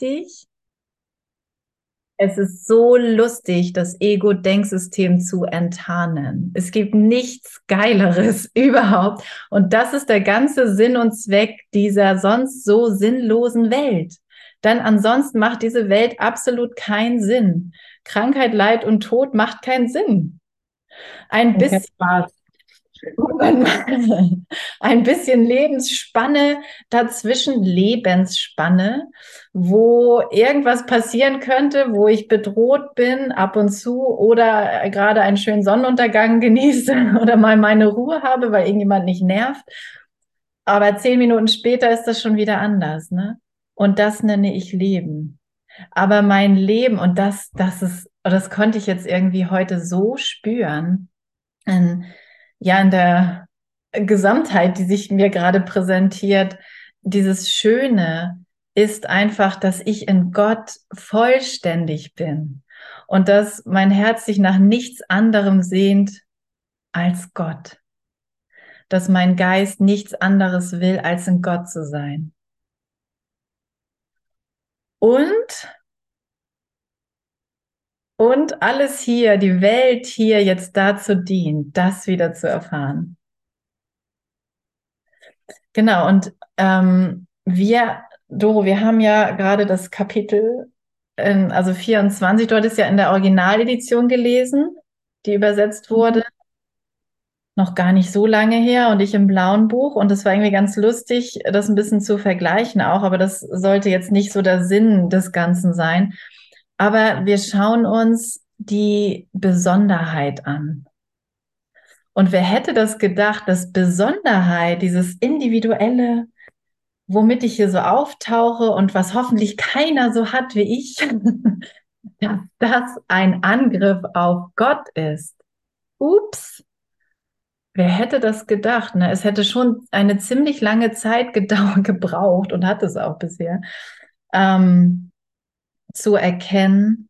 lustig. Es ist so lustig, das Ego-Denksystem zu enttarnen. Es gibt nichts Geileres überhaupt. Und das ist der ganze Sinn und Zweck dieser sonst so sinnlosen Welt. Denn ansonsten macht diese Welt absolut keinen Sinn. Krankheit, Leid und Tod macht keinen Sinn. Ein bisschen, ein bisschen Lebensspanne dazwischen, Lebensspanne, wo irgendwas passieren könnte, wo ich bedroht bin ab und zu oder gerade einen schönen Sonnenuntergang genieße oder mal meine Ruhe habe, weil irgendjemand nicht nervt. Aber zehn Minuten später ist das schon wieder anders, ne? Und das nenne ich Leben. Aber mein Leben, und das, das ist, das konnte ich jetzt irgendwie heute so spüren, in, ja, in der Gesamtheit, die sich mir gerade präsentiert, dieses Schöne ist einfach, dass ich in Gott vollständig bin und dass mein Herz sich nach nichts anderem sehnt als Gott. Dass mein Geist nichts anderes will, als in Gott zu sein. Und und alles hier, die Welt hier jetzt dazu dient, das wieder zu erfahren. Genau, und ähm, wir, Doro, wir haben ja gerade das Kapitel, in, also 24, dort ist ja in der Originaledition gelesen, die übersetzt wurde. Noch gar nicht so lange her und ich im blauen Buch. Und es war irgendwie ganz lustig, das ein bisschen zu vergleichen auch, aber das sollte jetzt nicht so der Sinn des Ganzen sein. Aber wir schauen uns die Besonderheit an. Und wer hätte das gedacht, dass Besonderheit, dieses individuelle, womit ich hier so auftauche und was hoffentlich keiner so hat wie ich, dass das ein Angriff auf Gott ist. Ups. Wer hätte das gedacht? Ne? Es hätte schon eine ziemlich lange Zeit gebraucht und hat es auch bisher, ähm, zu erkennen,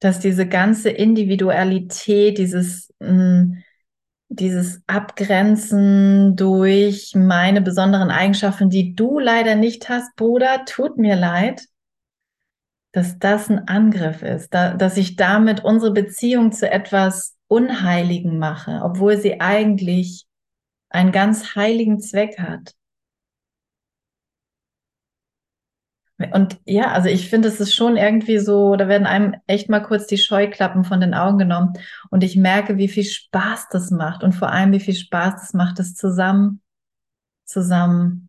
dass diese ganze Individualität, dieses, mm, dieses Abgrenzen durch meine besonderen Eigenschaften, die du leider nicht hast, Bruder, tut mir leid, dass das ein Angriff ist, da, dass ich damit unsere Beziehung zu etwas Unheiligen mache, obwohl sie eigentlich einen ganz heiligen Zweck hat. Und ja, also ich finde, es ist schon irgendwie so, da werden einem echt mal kurz die Scheuklappen von den Augen genommen. Und ich merke, wie viel Spaß das macht und vor allem, wie viel Spaß das macht, das zusammen, zusammen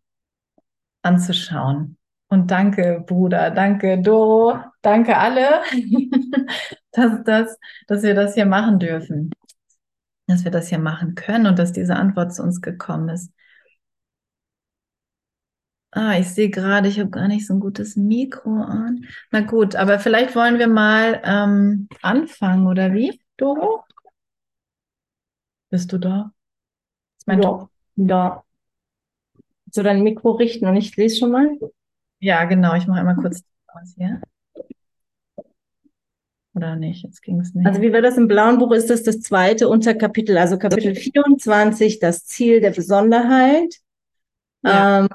anzuschauen. Und danke, Bruder, danke, Doro, danke alle, dass, dass, dass wir das hier machen dürfen. Dass wir das hier machen können und dass diese Antwort zu uns gekommen ist. Ah, ich sehe gerade, ich habe gar nicht so ein gutes Mikro an. Na gut, aber vielleicht wollen wir mal ähm, anfangen, oder wie, Doro? Bist du da? Ist mein ja, da. So dein Mikro richten und ich lese schon mal? Ja, genau. Ich mache einmal kurz aus hier. Oder nicht? Jetzt ging es nicht. Also wie war das im blauen Buch? Ist das das zweite Unterkapitel, also Kapitel 24, das Ziel der Besonderheit. Ja. Ähm,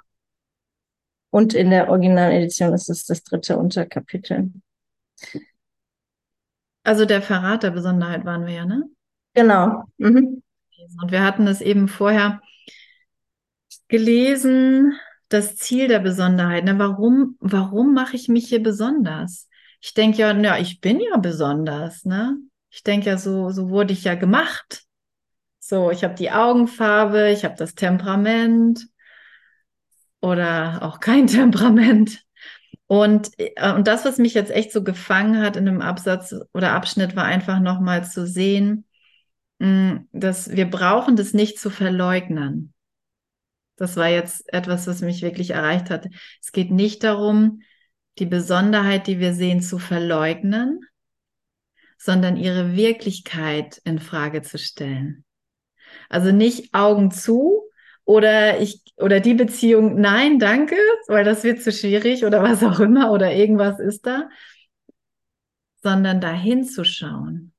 und in der Originaledition ist es das dritte Unterkapitel. Also der Verrat der Besonderheit waren wir ja, ne? Genau. Mhm. Und wir hatten es eben vorher gelesen, das Ziel der Besonderheit. Ne? Warum, warum mache ich mich hier besonders? Ich denke ja, ja, ich bin ja besonders, ne? Ich denke ja, so, so wurde ich ja gemacht. So, ich habe die Augenfarbe, ich habe das Temperament, oder auch kein Temperament. Und, äh, und das, was mich jetzt echt so gefangen hat in einem Absatz oder Abschnitt, war einfach nochmal zu sehen, mm, dass wir brauchen das nicht zu verleugnen. Das war jetzt etwas, was mich wirklich erreicht hat. Es geht nicht darum, die Besonderheit, die wir sehen, zu verleugnen, sondern ihre Wirklichkeit in Frage zu stellen. Also nicht Augen zu oder ich oder die Beziehung, nein, danke, weil das wird zu schwierig oder was auch immer oder irgendwas ist da, sondern dahin zu schauen.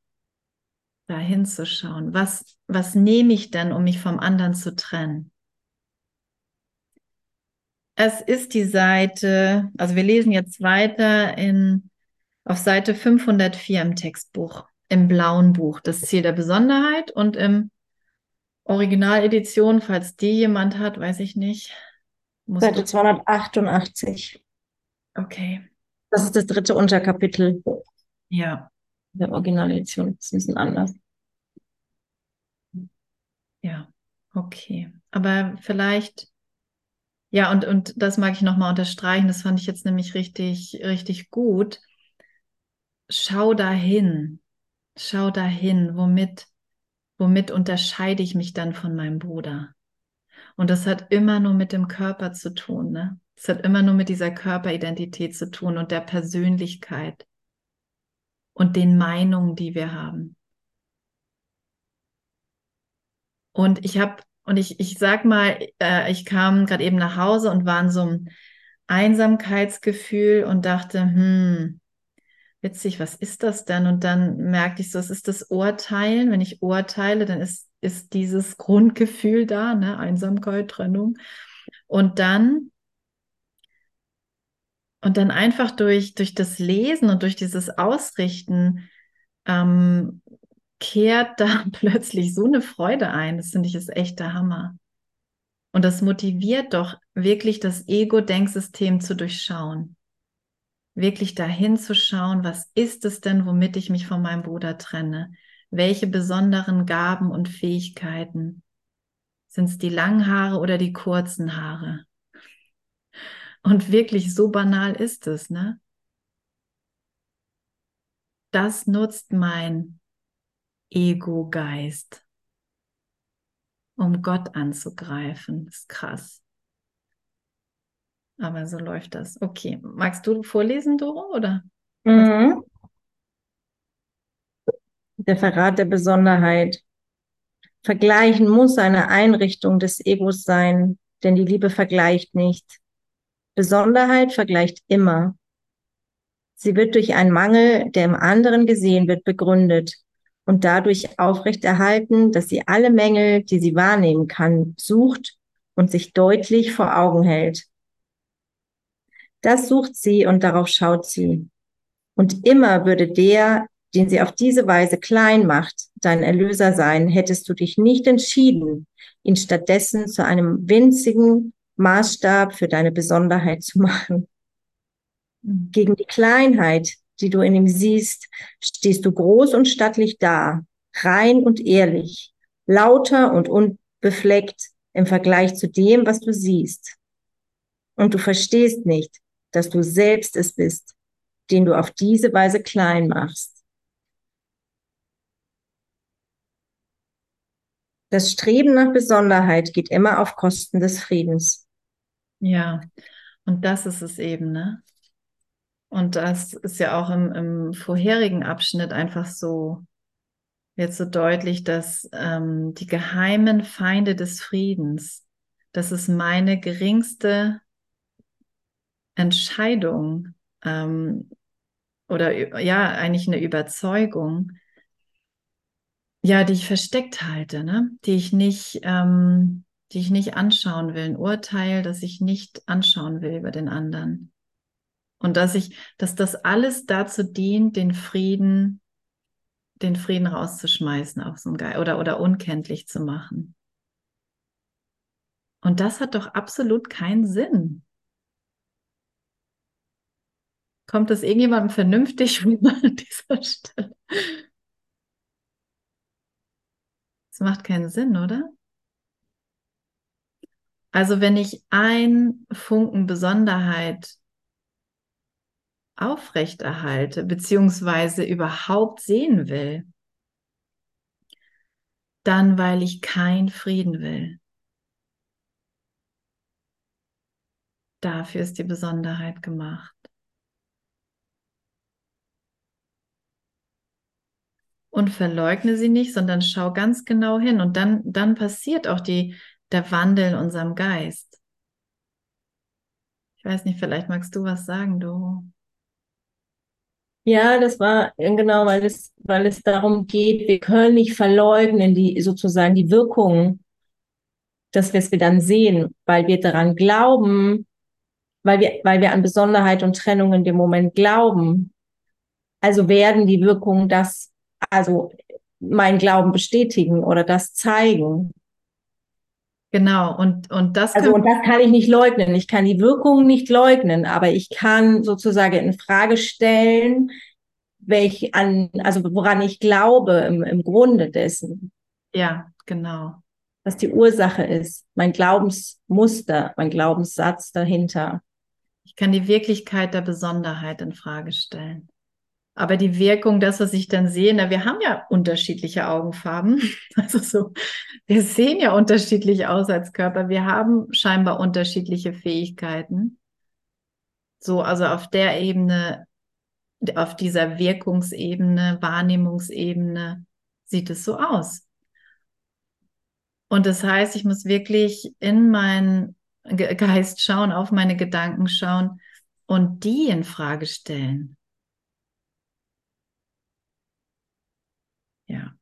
Dahin zu schauen. Was, was nehme ich denn, um mich vom anderen zu trennen? Es ist die Seite, also wir lesen jetzt weiter in, auf Seite 504 im Textbuch, im blauen Buch, das Ziel der Besonderheit und im Originaledition, falls die jemand hat, weiß ich nicht. Musst Seite 288. Okay. Das ist das dritte Unterkapitel. Ja. Der Originaledition ist ein bisschen anders. Ja, okay. Aber vielleicht, ja, und, und das mag ich nochmal unterstreichen, das fand ich jetzt nämlich richtig, richtig gut. Schau dahin. Schau dahin, womit, womit unterscheide ich mich dann von meinem Bruder? Und das hat immer nur mit dem Körper zu tun, ne? Es hat immer nur mit dieser Körperidentität zu tun und der Persönlichkeit und den Meinungen, die wir haben. Und ich habe, und ich, ich sag mal, äh, ich kam gerade eben nach Hause und war in so einem Einsamkeitsgefühl und dachte, hm, witzig, was ist das denn? Und dann merkte ich so, es ist das Urteilen. Wenn ich urteile, dann ist, ist dieses Grundgefühl da, ne? Einsamkeit, Trennung. Und dann, und dann einfach durch, durch das Lesen und durch dieses Ausrichten ähm, kehrt da plötzlich so eine Freude ein. Das finde ich ist echt der Hammer. Und das motiviert doch wirklich das Ego-Denksystem zu durchschauen wirklich dahin zu schauen, was ist es denn, womit ich mich von meinem Bruder trenne? Welche besonderen Gaben und Fähigkeiten? Sind es die langen Haare oder die kurzen Haare? Und wirklich so banal ist es, ne? Das nutzt mein Ego-Geist, um Gott anzugreifen. Das ist krass. Aber so läuft das. Okay. Magst du vorlesen, Doro, oder? Mhm. Der Verrat der Besonderheit. Vergleichen muss eine Einrichtung des Egos sein, denn die Liebe vergleicht nicht. Besonderheit vergleicht immer. Sie wird durch einen Mangel, der im anderen gesehen wird, begründet und dadurch aufrechterhalten, dass sie alle Mängel, die sie wahrnehmen kann, sucht und sich deutlich vor Augen hält. Das sucht sie und darauf schaut sie. Und immer würde der, den sie auf diese Weise klein macht, dein Erlöser sein, hättest du dich nicht entschieden, ihn stattdessen zu einem winzigen Maßstab für deine Besonderheit zu machen. Mhm. Gegen die Kleinheit, die du in ihm siehst, stehst du groß und stattlich da, rein und ehrlich, lauter und unbefleckt im Vergleich zu dem, was du siehst. Und du verstehst nicht, dass du selbst es bist, den du auf diese Weise klein machst. Das Streben nach Besonderheit geht immer auf Kosten des Friedens. Ja, und das ist es eben, ne? Und das ist ja auch im, im vorherigen Abschnitt einfach so, jetzt so deutlich, dass ähm, die geheimen Feinde des Friedens, das ist meine geringste Entscheidung ähm, oder ja, eigentlich eine Überzeugung, ja, die ich versteckt halte, ne? die ich nicht, ähm, die ich nicht anschauen will, ein Urteil, das ich nicht anschauen will über den anderen. Und dass ich, dass das alles dazu dient, den Frieden, den Frieden rauszuschmeißen auf so ein Geil oder, oder unkenntlich zu machen. Und das hat doch absolut keinen Sinn. Kommt das irgendjemandem vernünftig rüber an dieser Stelle? Das macht keinen Sinn, oder? Also wenn ich ein Funken Besonderheit aufrechterhalte, beziehungsweise überhaupt sehen will, dann weil ich kein Frieden will. Dafür ist die Besonderheit gemacht. Und verleugne sie nicht, sondern schau ganz genau hin und dann, dann passiert auch die, der Wandel in unserem Geist. Ich weiß nicht, vielleicht magst du was sagen, Doro. Ja, das war genau, weil es, weil es darum geht, wir können nicht verleugnen, die sozusagen die Wirkung, dass wir es wir dann sehen, weil wir daran glauben, weil wir, weil wir an Besonderheit und Trennung in dem Moment glauben. Also werden die Wirkungen das, also mein Glauben bestätigen oder das zeigen. Genau, und, und das. Also, und das kann ich nicht leugnen. Ich kann die Wirkungen nicht leugnen, aber ich kann sozusagen in Frage stellen, welch an, also woran ich glaube im, im Grunde dessen. Ja, genau. Was die Ursache ist, mein Glaubensmuster, mein Glaubenssatz dahinter. Ich kann die Wirklichkeit der Besonderheit in Frage stellen. Aber die Wirkung, das, was ich dann sehe, na, wir haben ja unterschiedliche Augenfarben. Also so, wir sehen ja unterschiedlich aus als Körper. Wir haben scheinbar unterschiedliche Fähigkeiten. So, also auf der Ebene, auf dieser Wirkungsebene, Wahrnehmungsebene sieht es so aus. Und das heißt, ich muss wirklich in meinen Geist schauen, auf meine Gedanken schauen und die in Frage stellen. Ja.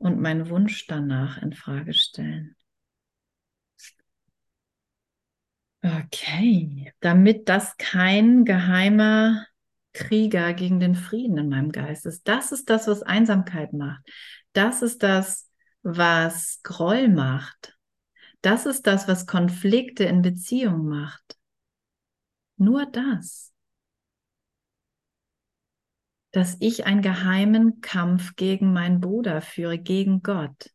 Und meinen Wunsch danach in Frage stellen. Okay, damit das kein geheimer Krieger gegen den Frieden in meinem Geist ist. Das ist das, was Einsamkeit macht. Das ist das, was Groll macht. Das ist das, was Konflikte in Beziehung macht. Nur das dass ich einen geheimen Kampf gegen meinen Bruder führe, gegen Gott.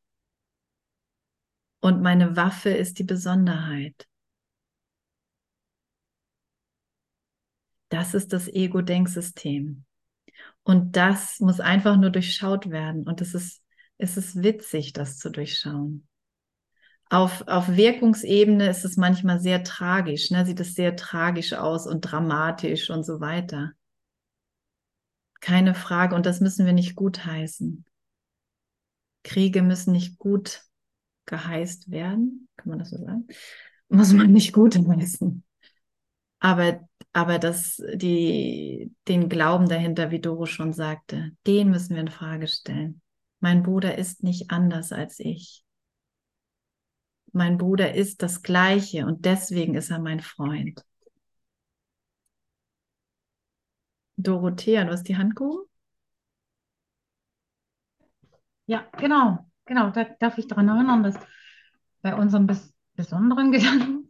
Und meine Waffe ist die Besonderheit. Das ist das Ego-Denksystem. Und das muss einfach nur durchschaut werden. Und es ist, es ist witzig, das zu durchschauen. Auf, auf Wirkungsebene ist es manchmal sehr tragisch, ne? sieht es sehr tragisch aus und dramatisch und so weiter. Keine Frage. Und das müssen wir nicht gutheißen. Kriege müssen nicht gut geheißt werden. Kann man das so sagen? Muss man nicht gutheißen. Aber, aber das, die, den Glauben dahinter, wie Doro schon sagte, den müssen wir in Frage stellen. Mein Bruder ist nicht anders als ich. Mein Bruder ist das Gleiche und deswegen ist er mein Freund. Dorothea, du hast die Hand gehoben? Ja, genau, genau. Da darf ich daran erinnern, dass bei unserem bes besonderen Gedanken,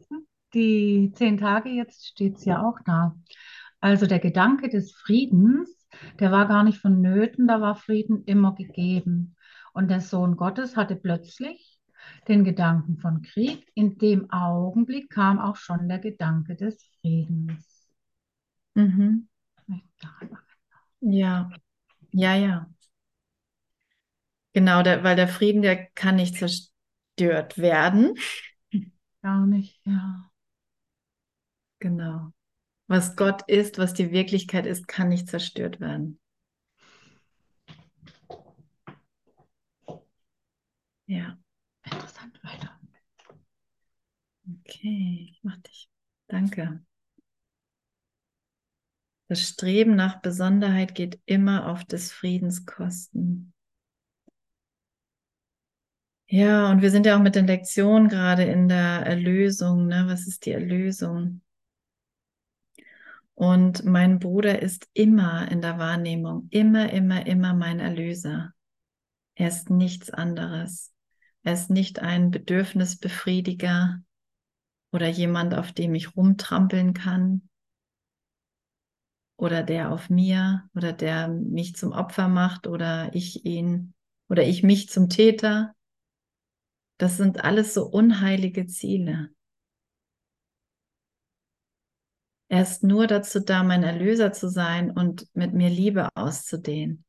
die zehn Tage jetzt steht es ja auch da. Also der Gedanke des Friedens, der war gar nicht vonnöten, da war Frieden immer gegeben. Und der Sohn Gottes hatte plötzlich den Gedanken von Krieg. In dem Augenblick kam auch schon der Gedanke des Friedens. Mhm. Ja, ja, ja. Genau, der, weil der Frieden, der kann nicht zerstört werden. Gar nicht, ja. Genau. Was Gott ist, was die Wirklichkeit ist, kann nicht zerstört werden. Ja. Interessant weiter. Okay, ich mach dich. Danke. Das Streben nach Besonderheit geht immer auf des Friedens Kosten. Ja, und wir sind ja auch mit den Lektionen gerade in der Erlösung. Ne? Was ist die Erlösung? Und mein Bruder ist immer in der Wahrnehmung, immer, immer, immer mein Erlöser. Er ist nichts anderes. Er ist nicht ein Bedürfnisbefriediger oder jemand, auf dem ich rumtrampeln kann oder der auf mir oder der mich zum Opfer macht oder ich ihn oder ich mich zum Täter. Das sind alles so unheilige Ziele. Er ist nur dazu da, mein Erlöser zu sein und mit mir Liebe auszudehnen.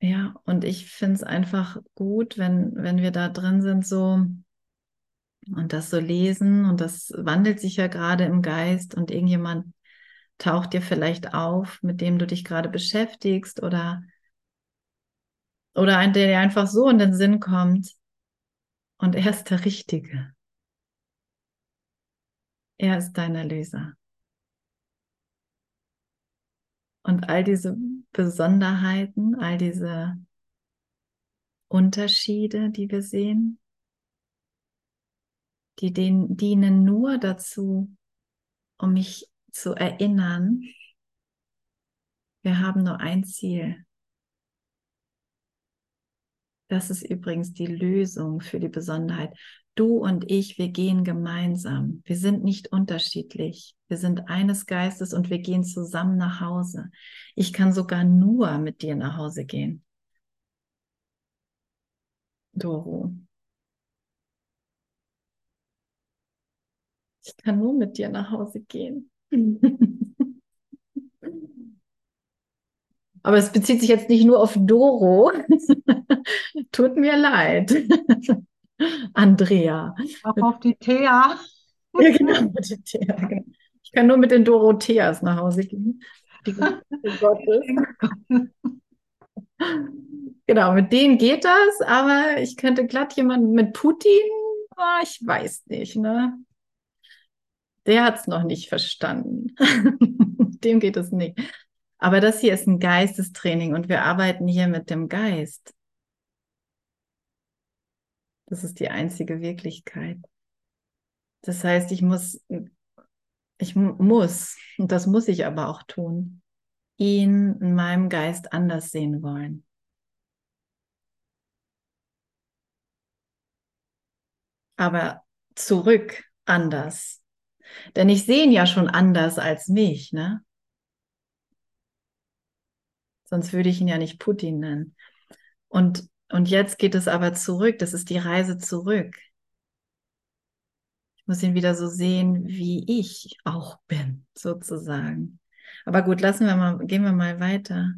Ja, und ich finde es einfach gut, wenn, wenn wir da drin sind, so und das so lesen und das wandelt sich ja gerade im Geist und irgendjemand taucht dir vielleicht auf, mit dem du dich gerade beschäftigst oder oder ein, der dir einfach so in den Sinn kommt und er ist der Richtige. Er ist dein Erlöser. Und all diese Besonderheiten, all diese Unterschiede, die wir sehen, die den, dienen nur dazu, um mich zu erinnern, wir haben nur ein Ziel. Das ist übrigens die Lösung für die Besonderheit. Du und ich, wir gehen gemeinsam. Wir sind nicht unterschiedlich. Wir sind eines Geistes und wir gehen zusammen nach Hause. Ich kann sogar nur mit dir nach Hause gehen. Doro. Ich kann nur mit dir nach Hause gehen. Aber es bezieht sich jetzt nicht nur auf Doro. Tut mir leid. Andrea. Auch auf die Thea. Ja, genau, der Thea. Genau. Ich kann nur mit den Dorotheas nach Hause gehen. Die genau, mit denen geht das, aber ich könnte glatt jemanden mit Putin, oh, ich weiß nicht, ne? Der hat es noch nicht verstanden. Dem geht es nicht. Aber das hier ist ein Geistestraining und wir arbeiten hier mit dem Geist. Das ist die einzige Wirklichkeit. Das heißt, ich muss, ich muss, und das muss ich aber auch tun, ihn in meinem Geist anders sehen wollen. Aber zurück anders. Denn ich sehe ihn ja schon anders als mich, ne? Sonst würde ich ihn ja nicht Putin nennen. Und, und jetzt geht es aber zurück. Das ist die Reise zurück. Ich muss ihn wieder so sehen, wie ich auch bin, sozusagen. Aber gut, lassen wir mal, gehen wir mal weiter.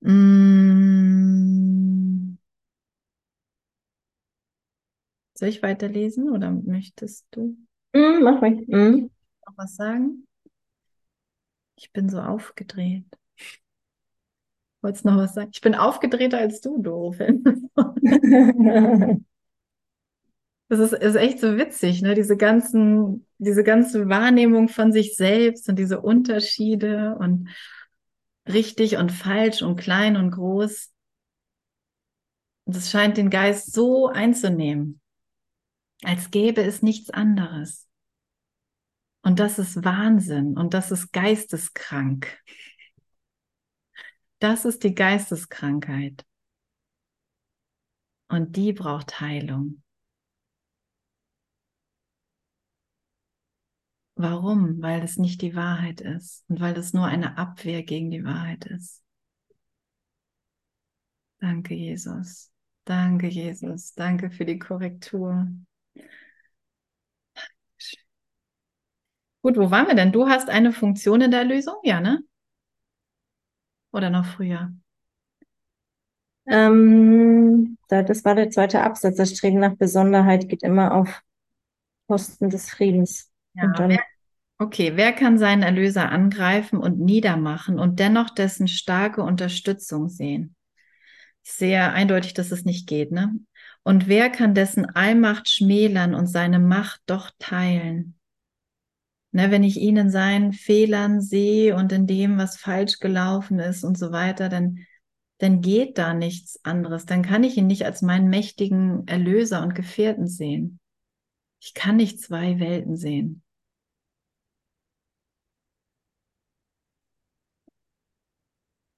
Mmh. Soll ich weiterlesen oder möchtest du? Mm, mach mich. Mm. Noch was sagen? Ich bin so aufgedreht. Wolltest noch was sagen? Ich bin aufgedrehter als du, doof. Das ist, ist echt so witzig, ne? Diese ganzen, diese ganze Wahrnehmung von sich selbst und diese Unterschiede und richtig und falsch und klein und groß. Das scheint den Geist so einzunehmen, als gäbe es nichts anderes. Und das ist Wahnsinn und das ist geisteskrank. Das ist die Geisteskrankheit. Und die braucht Heilung. Warum? Weil es nicht die Wahrheit ist und weil es nur eine Abwehr gegen die Wahrheit ist. Danke, Jesus. Danke, Jesus. Danke für die Korrektur. Gut, wo waren wir denn? Du hast eine Funktion in der Lösung? Ja, ne? Oder noch früher? Ähm, das war der zweite Absatz. Das Streben nach Besonderheit geht immer auf Kosten des Friedens. Ja, wer, okay, wer kann seinen Erlöser angreifen und niedermachen und dennoch dessen starke Unterstützung sehen? Sehr eindeutig, dass es nicht geht, ne? Und wer kann dessen Allmacht schmälern und seine Macht doch teilen? Ne, wenn ich ihn in seinen Fehlern sehe und in dem, was falsch gelaufen ist und so weiter, dann, dann geht da nichts anderes. Dann kann ich ihn nicht als meinen mächtigen Erlöser und Gefährten sehen. Ich kann nicht zwei Welten sehen.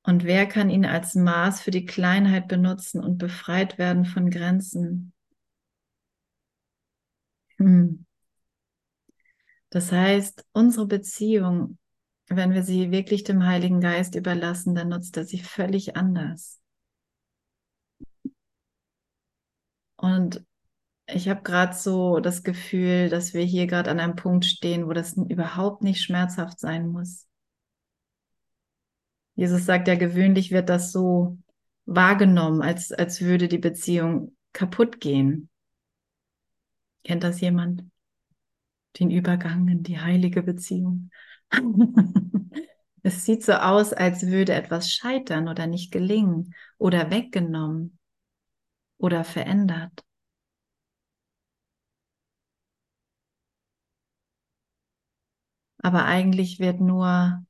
Und wer kann ihn als Maß für die Kleinheit benutzen und befreit werden von Grenzen? Hm. Das heißt, unsere Beziehung, wenn wir sie wirklich dem Heiligen Geist überlassen, dann nutzt er sie völlig anders. Und ich habe gerade so das Gefühl, dass wir hier gerade an einem Punkt stehen, wo das überhaupt nicht schmerzhaft sein muss. Jesus sagt ja, gewöhnlich wird das so wahrgenommen, als, als würde die Beziehung kaputt gehen. Kennt das jemand? Den Übergang in die heilige Beziehung. es sieht so aus, als würde etwas scheitern oder nicht gelingen oder weggenommen oder verändert. Aber eigentlich wird nur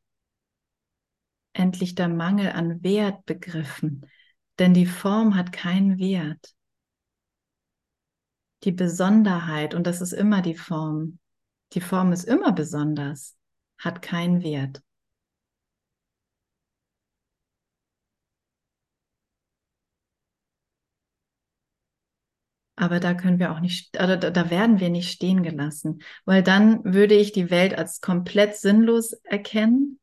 endlich der Mangel an Wert begriffen, denn die Form hat keinen Wert. Die Besonderheit, und das ist immer die Form, die Form ist immer besonders, hat keinen Wert. Aber da können wir auch nicht, oder da werden wir nicht stehen gelassen, weil dann würde ich die Welt als komplett sinnlos erkennen.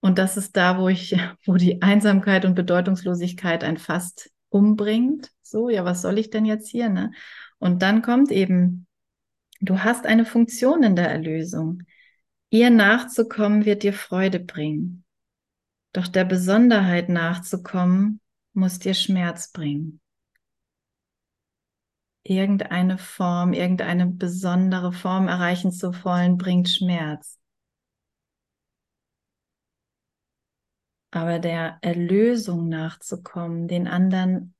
Und das ist da, wo ich, wo die Einsamkeit und Bedeutungslosigkeit ein fast umbringt. So, ja, was soll ich denn jetzt hier, ne? Und dann kommt eben, du hast eine Funktion in der Erlösung. Ihr nachzukommen wird dir Freude bringen. Doch der Besonderheit nachzukommen muss dir Schmerz bringen irgendeine Form, irgendeine besondere Form erreichen zu wollen, bringt Schmerz. Aber der Erlösung nachzukommen, den anderen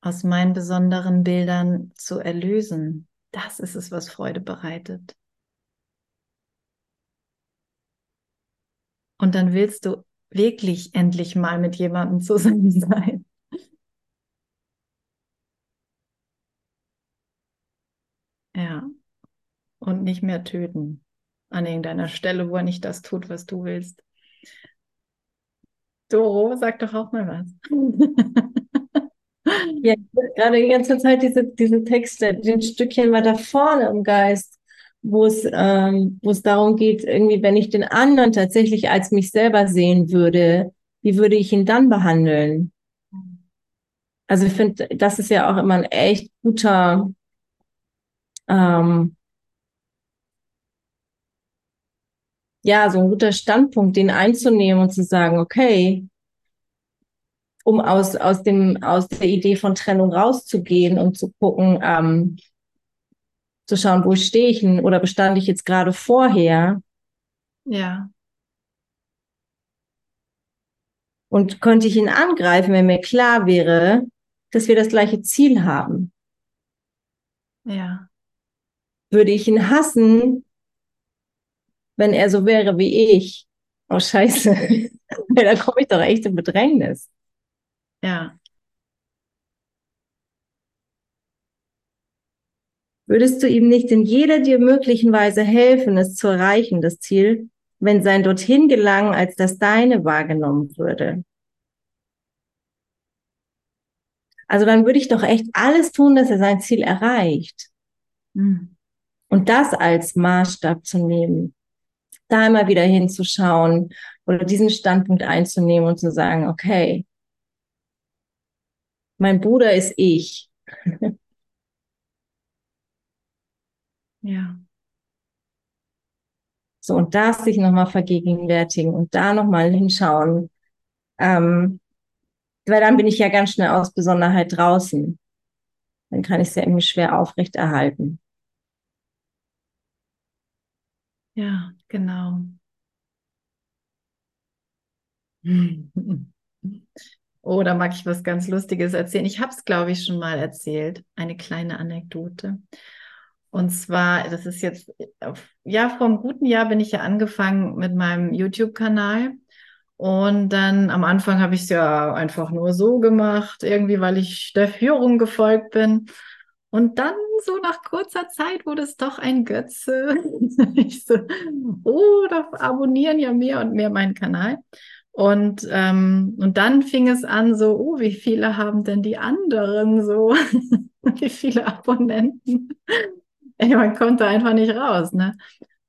aus meinen besonderen Bildern zu erlösen, das ist es, was Freude bereitet. Und dann willst du wirklich endlich mal mit jemandem zusammen sein. Ja. Und nicht mehr töten an irgendeiner Stelle, wo er nicht das tut, was du willst. Doro, sag doch auch mal was. ja, gerade die ganze Zeit diese, diese Texte, den Stückchen weiter vorne im Geist, wo es, ähm, wo es darum geht, irgendwie, wenn ich den anderen tatsächlich als mich selber sehen würde, wie würde ich ihn dann behandeln? Also ich finde, das ist ja auch immer ein echt guter ähm, ja, so ein guter Standpunkt, den einzunehmen und zu sagen, okay, um aus, aus, dem, aus der Idee von Trennung rauszugehen und zu gucken, ähm, zu schauen, wo stehe ich denn oder bestand ich jetzt gerade vorher? Ja. Und könnte ich ihn angreifen, wenn mir klar wäre, dass wir das gleiche Ziel haben? Ja würde ich ihn hassen, wenn er so wäre wie ich. Oh Scheiße, da komme ich doch echt in Bedrängnis. Ja. Würdest du ihm nicht in jeder dir möglichen Weise helfen, es zu erreichen, das Ziel, wenn sein dorthin gelangen als das deine wahrgenommen würde? Also dann würde ich doch echt alles tun, dass er sein Ziel erreicht. Mhm. Und das als Maßstab zu nehmen, da immer wieder hinzuschauen oder diesen Standpunkt einzunehmen und zu sagen, okay, mein Bruder ist ich. ja. So, und das sich nochmal vergegenwärtigen und da nochmal hinschauen. Ähm, weil dann bin ich ja ganz schnell aus Besonderheit draußen. Dann kann ich es ja irgendwie schwer aufrechterhalten. Ja, genau. Oh, da mag ich was ganz Lustiges erzählen. Ich habe es, glaube ich, schon mal erzählt. Eine kleine Anekdote. Und zwar, das ist jetzt, ja, vor einem guten Jahr bin ich ja angefangen mit meinem YouTube-Kanal. Und dann am Anfang habe ich es ja einfach nur so gemacht, irgendwie, weil ich der Führung gefolgt bin. Und dann so nach kurzer Zeit wurde es doch ein Götze. ich so, oh, da abonnieren ja mehr und mehr meinen Kanal. Und, ähm, und dann fing es an, so, oh, wie viele haben denn die anderen so? wie viele Abonnenten? Ey, man kommt da einfach nicht raus, ne?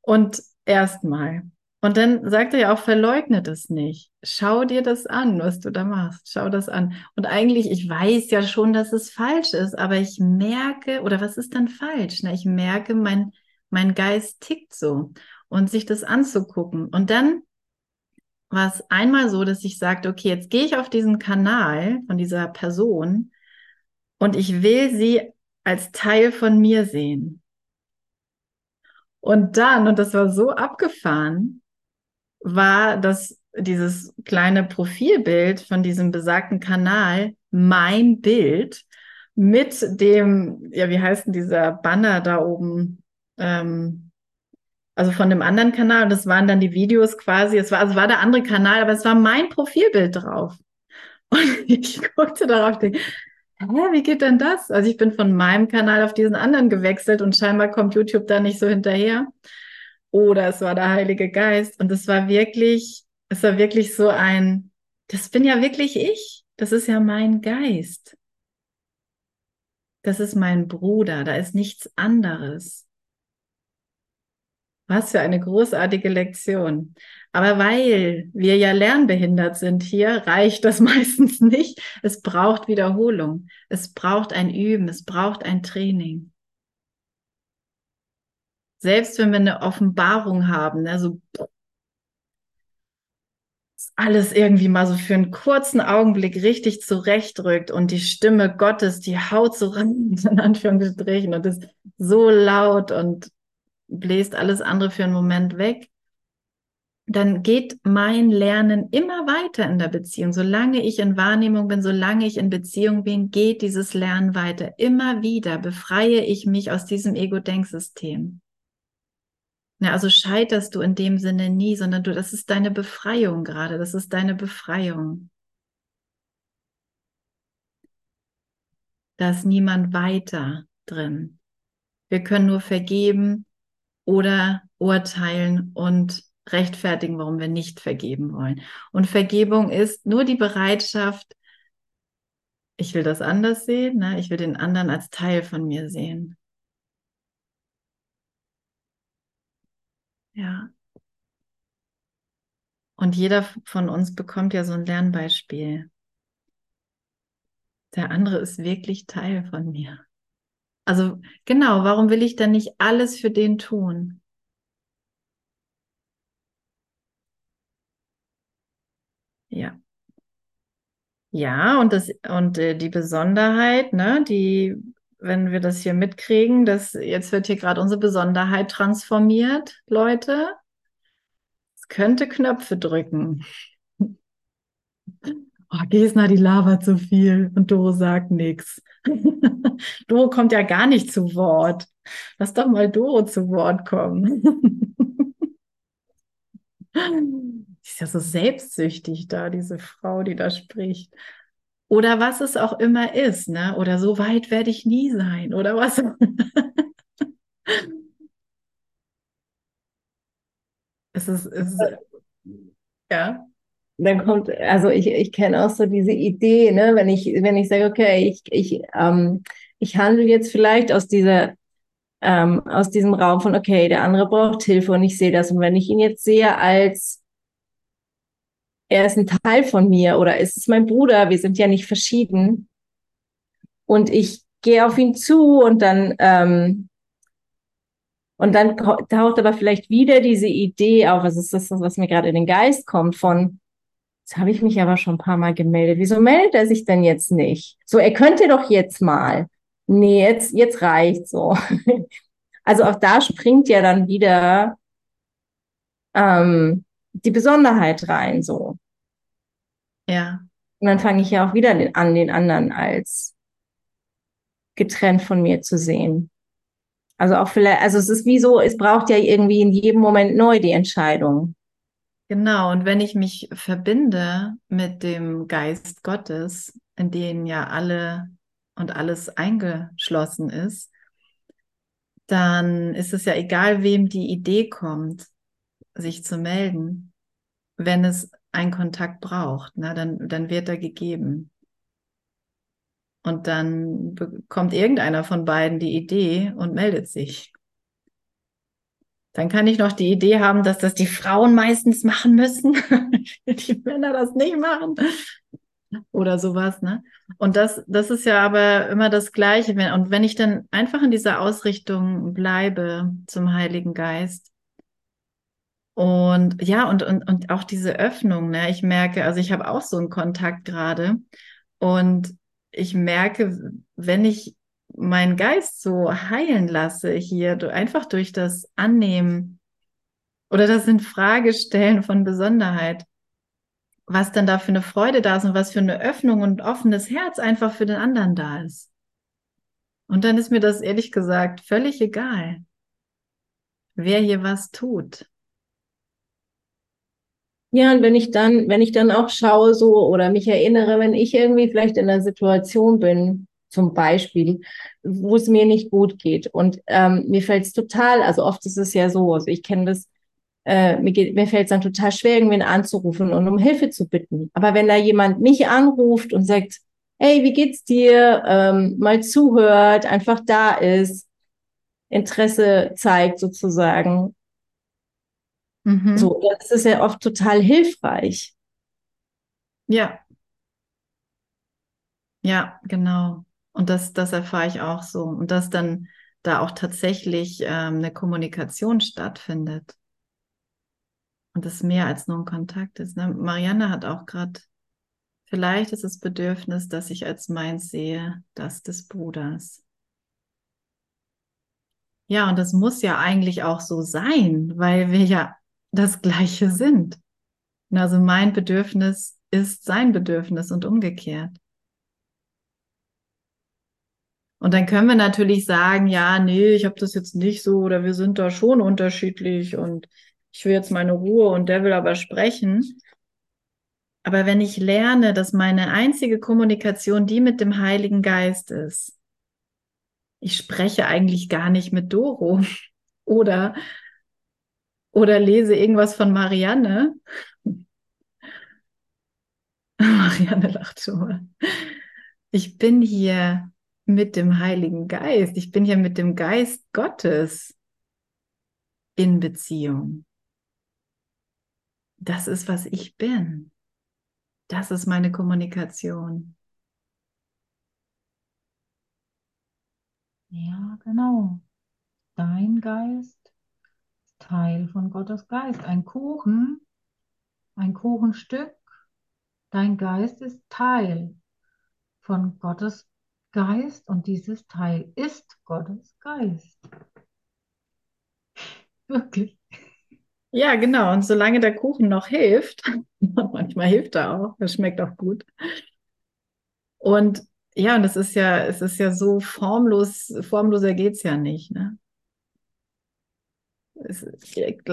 Und erstmal und dann sagt er ja auch, verleugne das nicht. Schau dir das an, was du da machst. Schau das an. Und eigentlich, ich weiß ja schon, dass es falsch ist, aber ich merke, oder was ist dann falsch? Na, ich merke, mein, mein Geist tickt so. Und sich das anzugucken. Und dann war es einmal so, dass ich sagte, okay, jetzt gehe ich auf diesen Kanal von dieser Person und ich will sie als Teil von mir sehen. Und dann, und das war so abgefahren, war das dieses kleine Profilbild von diesem besagten Kanal mein Bild mit dem, ja, wie heißt denn dieser Banner da oben? Ähm, also von dem anderen Kanal. Und das waren dann die Videos quasi. Es war, also war der andere Kanal, aber es war mein Profilbild drauf. Und ich guckte darauf, denke, hä, wie geht denn das? Also ich bin von meinem Kanal auf diesen anderen gewechselt und scheinbar kommt YouTube da nicht so hinterher. Oder es war der Heilige Geist. Und es war wirklich, es war wirklich so ein, das bin ja wirklich ich. Das ist ja mein Geist. Das ist mein Bruder. Da ist nichts anderes. Was für eine großartige Lektion. Aber weil wir ja lernbehindert sind hier, reicht das meistens nicht. Es braucht Wiederholung. Es braucht ein Üben. Es braucht ein Training. Selbst wenn wir eine Offenbarung haben, ne, so alles irgendwie mal so für einen kurzen Augenblick richtig zurechtrückt und die Stimme Gottes, die haut so ran, in Anführungsstrichen, und ist so laut und bläst alles andere für einen Moment weg, dann geht mein Lernen immer weiter in der Beziehung. Solange ich in Wahrnehmung bin, solange ich in Beziehung bin, geht dieses Lernen weiter. Immer wieder befreie ich mich aus diesem Ego-Denksystem. Ja, also scheiterst du in dem Sinne nie, sondern du, das ist deine Befreiung gerade, das ist deine Befreiung. Da ist niemand weiter drin. Wir können nur vergeben oder urteilen und rechtfertigen, warum wir nicht vergeben wollen. Und Vergebung ist nur die Bereitschaft, ich will das anders sehen, ne? ich will den anderen als Teil von mir sehen. Ja. Und jeder von uns bekommt ja so ein Lernbeispiel. Der andere ist wirklich Teil von mir. Also genau, warum will ich dann nicht alles für den tun? Ja. Ja, und das und äh, die Besonderheit, ne, die wenn wir das hier mitkriegen, dass jetzt wird hier gerade unsere Besonderheit transformiert, Leute. Es könnte Knöpfe drücken. Oh, Gesner, die labert so viel und Doro sagt nichts. Doro kommt ja gar nicht zu Wort. Lass doch mal Doro zu Wort kommen. ist ja so selbstsüchtig da, diese Frau, die da spricht oder was es auch immer ist, ne? Oder so weit werde ich nie sein oder was. es ist, es ist ja. Dann kommt, also ich, ich kenne auch so diese Idee, ne, wenn ich, wenn ich sage, okay, ich, ich, ähm, ich handle jetzt vielleicht aus dieser, ähm, aus diesem Raum von, okay, der andere braucht Hilfe und ich sehe das. Und wenn ich ihn jetzt sehe als er ist ein Teil von mir oder ist es mein Bruder, wir sind ja nicht verschieden. Und ich gehe auf ihn zu und dann, ähm, und dann taucht aber vielleicht wieder diese Idee auf, was ist das, was mir gerade in den Geist kommt, von, jetzt habe ich mich aber schon ein paar Mal gemeldet. Wieso meldet er sich denn jetzt nicht? So, er könnte doch jetzt mal. Nee, jetzt, jetzt reicht so. Also auch da springt ja dann wieder ähm, die Besonderheit rein, so. Ja. Und dann fange ich ja auch wieder an, den anderen als getrennt von mir zu sehen. Also auch vielleicht, also es ist wie so, es braucht ja irgendwie in jedem Moment neu die Entscheidung. Genau, und wenn ich mich verbinde mit dem Geist Gottes, in den ja alle und alles eingeschlossen ist, dann ist es ja egal, wem die Idee kommt, sich zu melden, wenn es einen Kontakt braucht, ne, dann, dann wird er gegeben. Und dann bekommt irgendeiner von beiden die Idee und meldet sich. Dann kann ich noch die Idee haben, dass das die Frauen meistens machen müssen, die Männer das nicht machen oder sowas, ne? Und das, das ist ja aber immer das Gleiche. Und wenn ich dann einfach in dieser Ausrichtung bleibe zum Heiligen Geist, und ja, und, und, und auch diese Öffnung, ne? Ich merke, also ich habe auch so einen Kontakt gerade und ich merke, wenn ich meinen Geist so heilen lasse hier, einfach durch das Annehmen oder das in Frage stellen von Besonderheit, was dann da für eine Freude da ist und was für eine Öffnung und offenes Herz einfach für den anderen da ist. Und dann ist mir das ehrlich gesagt völlig egal wer hier was tut. Ja, und wenn ich dann, wenn ich dann auch schaue so oder mich erinnere, wenn ich irgendwie vielleicht in einer Situation bin, zum Beispiel, wo es mir nicht gut geht und ähm, mir fällt es total, also oft ist es ja so, also ich kenne das, äh, mir, geht, mir fällt es dann total schwer, irgendwen anzurufen und um Hilfe zu bitten. Aber wenn da jemand mich anruft und sagt, hey, wie geht's dir, ähm, mal zuhört, einfach da ist, Interesse zeigt sozusagen, Mhm. so, das ist ja oft total hilfreich. Ja. Ja, genau. Und das, das erfahre ich auch so. Und dass dann da auch tatsächlich ähm, eine Kommunikation stattfindet. Und das mehr als nur ein Kontakt ist. Ne? Marianne hat auch gerade, vielleicht ist das Bedürfnis, dass ich als meins sehe, das des Bruders. Ja, und das muss ja eigentlich auch so sein, weil wir ja das Gleiche sind. Und also mein Bedürfnis ist sein Bedürfnis und umgekehrt. Und dann können wir natürlich sagen, ja, nee, ich habe das jetzt nicht so oder wir sind da schon unterschiedlich und ich will jetzt meine Ruhe und der will aber sprechen. Aber wenn ich lerne, dass meine einzige Kommunikation die mit dem Heiligen Geist ist, ich spreche eigentlich gar nicht mit Doro oder oder lese irgendwas von Marianne. Marianne lacht schon mal. Ich bin hier mit dem Heiligen Geist. Ich bin hier mit dem Geist Gottes in Beziehung. Das ist, was ich bin. Das ist meine Kommunikation. Ja, genau. Dein Geist ist Teil von Gottes Geist. Ein Kuchen, ein Kuchenstück. Dein Geist ist Teil von Gottes Geist und dieses Teil ist Gottes Geist. Wirklich. Ja, genau. Und solange der Kuchen noch hilft, manchmal hilft er auch, das schmeckt auch gut. Und ja, und es ist ja, es ist ja so formlos, formloser geht's ja nicht, ne? Es,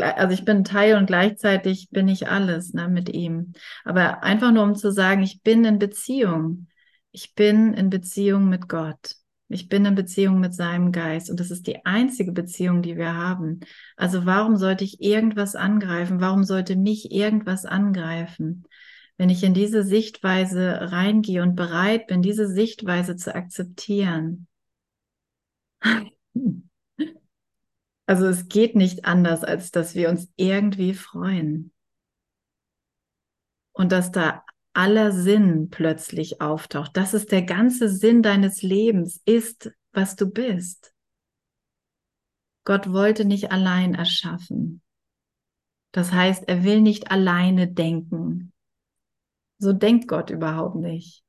also ich bin Teil und gleichzeitig bin ich alles, ne, mit ihm. Aber einfach nur um zu sagen, ich bin in Beziehung. Ich bin in Beziehung mit Gott. Ich bin in Beziehung mit seinem Geist und das ist die einzige Beziehung, die wir haben. Also warum sollte ich irgendwas angreifen? Warum sollte mich irgendwas angreifen? Wenn ich in diese Sichtweise reingehe und bereit bin, diese Sichtweise zu akzeptieren. Also es geht nicht anders, als dass wir uns irgendwie freuen. Und dass da aller Sinn plötzlich auftaucht. Das ist der ganze Sinn deines Lebens, ist, was du bist. Gott wollte nicht allein erschaffen. Das heißt, er will nicht alleine denken. So denkt Gott überhaupt nicht.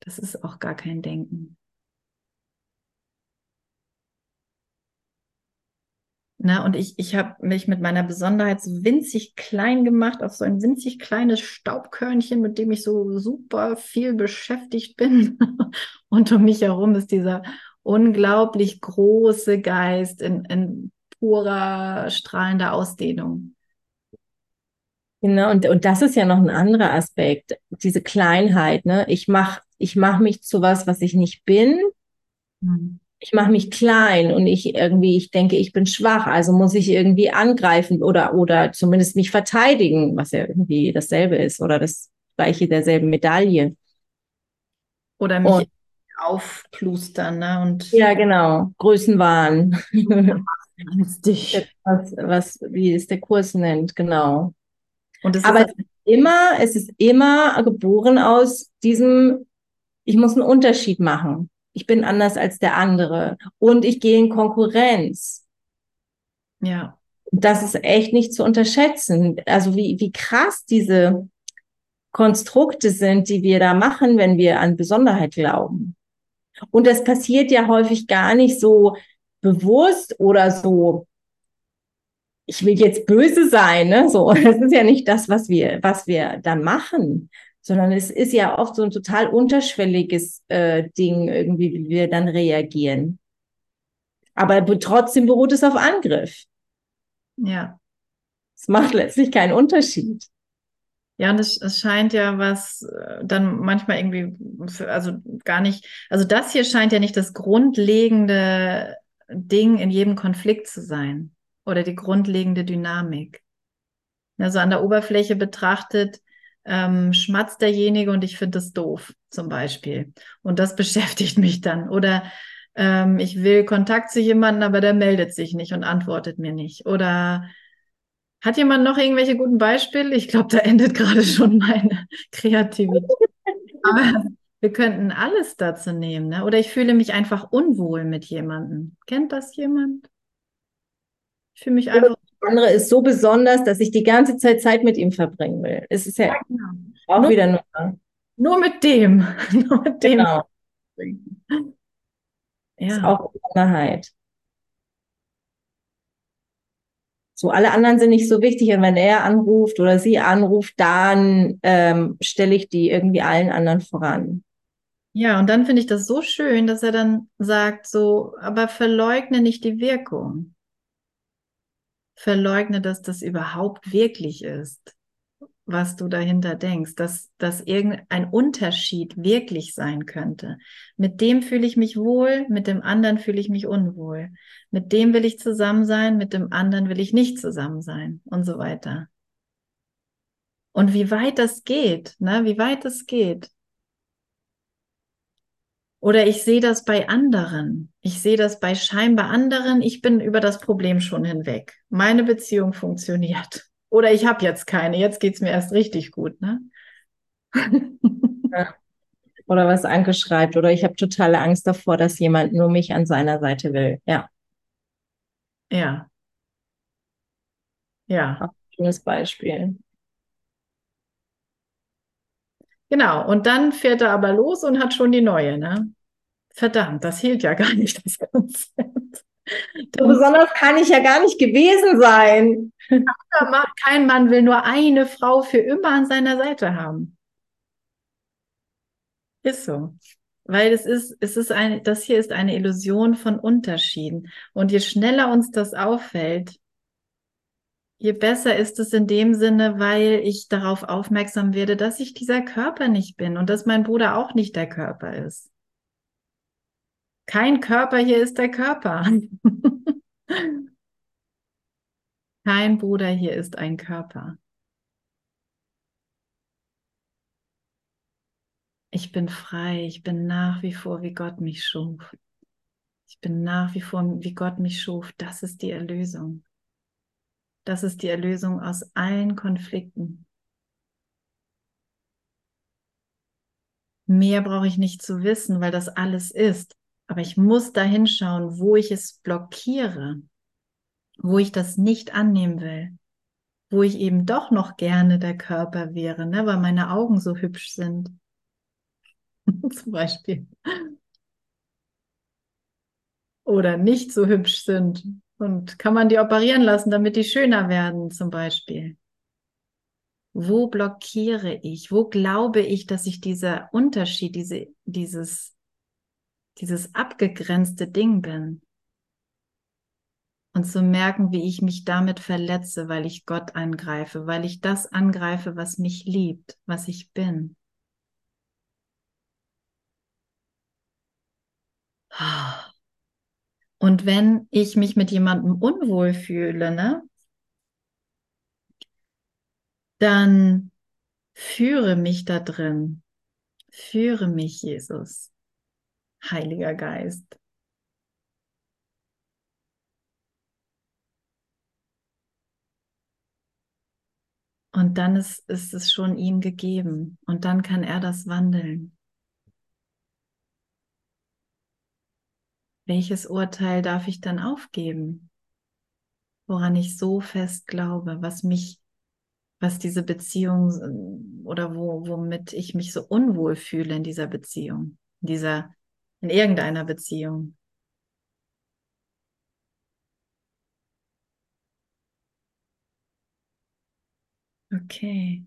Das ist auch gar kein Denken. Na, und ich, ich habe mich mit meiner Besonderheit so winzig klein gemacht, auf so ein winzig kleines Staubkörnchen, mit dem ich so super viel beschäftigt bin. und um mich herum ist dieser unglaublich große Geist in, in purer, strahlender Ausdehnung. Genau, und, und das ist ja noch ein anderer Aspekt, diese Kleinheit, ne? Ich mach, ich mach mich zu was, was ich nicht bin. Hm ich mache mich klein und ich irgendwie, ich denke, ich bin schwach, also muss ich irgendwie angreifen oder, oder zumindest mich verteidigen, was ja irgendwie dasselbe ist oder das gleiche derselben Medaille. Oder mich und, aufplustern, ne? Und ja, genau. Größenwahn. was, was, wie es der Kurs nennt, genau. Und Aber es ist immer, es ist immer geboren aus diesem, ich muss einen Unterschied machen ich bin anders als der andere und ich gehe in Konkurrenz. Ja. Das ist echt nicht zu unterschätzen. Also wie, wie krass diese Konstrukte sind, die wir da machen, wenn wir an Besonderheit glauben. Und das passiert ja häufig gar nicht so bewusst oder so, ich will jetzt böse sein, ne? So, das ist ja nicht das, was wir, was wir da machen, sondern es ist ja oft so ein total unterschwelliges äh, Ding, irgendwie, wie wir dann reagieren. Aber trotzdem beruht es auf Angriff. Ja. Es macht letztlich keinen Unterschied. Ja, und es, es scheint ja was äh, dann manchmal irgendwie, also gar nicht, also das hier scheint ja nicht das grundlegende Ding in jedem Konflikt zu sein oder die grundlegende Dynamik. Also an der Oberfläche betrachtet ähm, schmatzt derjenige und ich finde das doof, zum Beispiel. Und das beschäftigt mich dann. Oder ähm, ich will Kontakt zu jemandem, aber der meldet sich nicht und antwortet mir nicht. Oder hat jemand noch irgendwelche guten Beispiele? Ich glaube, da endet gerade schon meine Kreativität. Aber wir könnten alles dazu nehmen, ne? Oder ich fühle mich einfach unwohl mit jemandem. Kennt das jemand? Ich fühle mich einfach. Andere ist so besonders, dass ich die ganze Zeit Zeit mit ihm verbringen will. Es ist ja, ja genau. auch nur, wieder nur. Nur mit dem. nur mit dem. Genau. Ja. Ist auch Besonderheit. So, alle anderen sind nicht so wichtig. Und wenn er anruft oder sie anruft, dann ähm, stelle ich die irgendwie allen anderen voran. Ja, und dann finde ich das so schön, dass er dann sagt, so, aber verleugne nicht die Wirkung. Verleugne, dass das überhaupt wirklich ist was du dahinter denkst, dass, dass irgendein Unterschied wirklich sein könnte. Mit dem fühle ich mich wohl, mit dem anderen fühle ich mich unwohl. Mit dem will ich zusammen sein, mit dem anderen will ich nicht zusammen sein und so weiter. Und wie weit das geht, ne? wie weit das geht. Oder ich sehe das bei anderen. Ich sehe das bei scheinbar anderen. Ich bin über das Problem schon hinweg. Meine Beziehung funktioniert. Oder ich habe jetzt keine, jetzt geht es mir erst richtig gut, ne? Oder was Anke schreibt, oder ich habe totale Angst davor, dass jemand nur mich an seiner Seite will. Ja. Ja. Ja. Schönes Beispiel. Genau, und dann fährt er aber los und hat schon die neue, ne? Verdammt, das hielt ja gar nicht, das Konzept. So besonders kann ich ja gar nicht gewesen sein. Kein Mann will nur eine Frau für immer an seiner Seite haben. Ist so. Weil es ist, es ist eine, das hier ist eine Illusion von Unterschieden. Und je schneller uns das auffällt, je besser ist es in dem Sinne, weil ich darauf aufmerksam werde, dass ich dieser Körper nicht bin und dass mein Bruder auch nicht der Körper ist. Kein Körper hier ist der Körper. Kein Bruder hier ist ein Körper. Ich bin frei, ich bin nach wie vor, wie Gott mich schuf. Ich bin nach wie vor, wie Gott mich schuf. Das ist die Erlösung. Das ist die Erlösung aus allen Konflikten. Mehr brauche ich nicht zu wissen, weil das alles ist. Aber ich muss da hinschauen, wo ich es blockiere, wo ich das nicht annehmen will, wo ich eben doch noch gerne der Körper wäre, ne, weil meine Augen so hübsch sind. Zum Beispiel. Oder nicht so hübsch sind. Und kann man die operieren lassen, damit die schöner werden, zum Beispiel. Wo blockiere ich? Wo glaube ich, dass ich dieser Unterschied, diese, dieses dieses abgegrenzte Ding bin. Und zu merken, wie ich mich damit verletze, weil ich Gott angreife, weil ich das angreife, was mich liebt, was ich bin. Und wenn ich mich mit jemandem unwohl fühle, ne, dann führe mich da drin. Führe mich, Jesus. Heiliger Geist. Und dann ist, ist es schon ihm gegeben und dann kann er das wandeln. Welches Urteil darf ich dann aufgeben? Woran ich so fest glaube, was mich, was diese Beziehung oder wo, womit ich mich so unwohl fühle in dieser Beziehung, in dieser in irgendeiner Beziehung. Okay.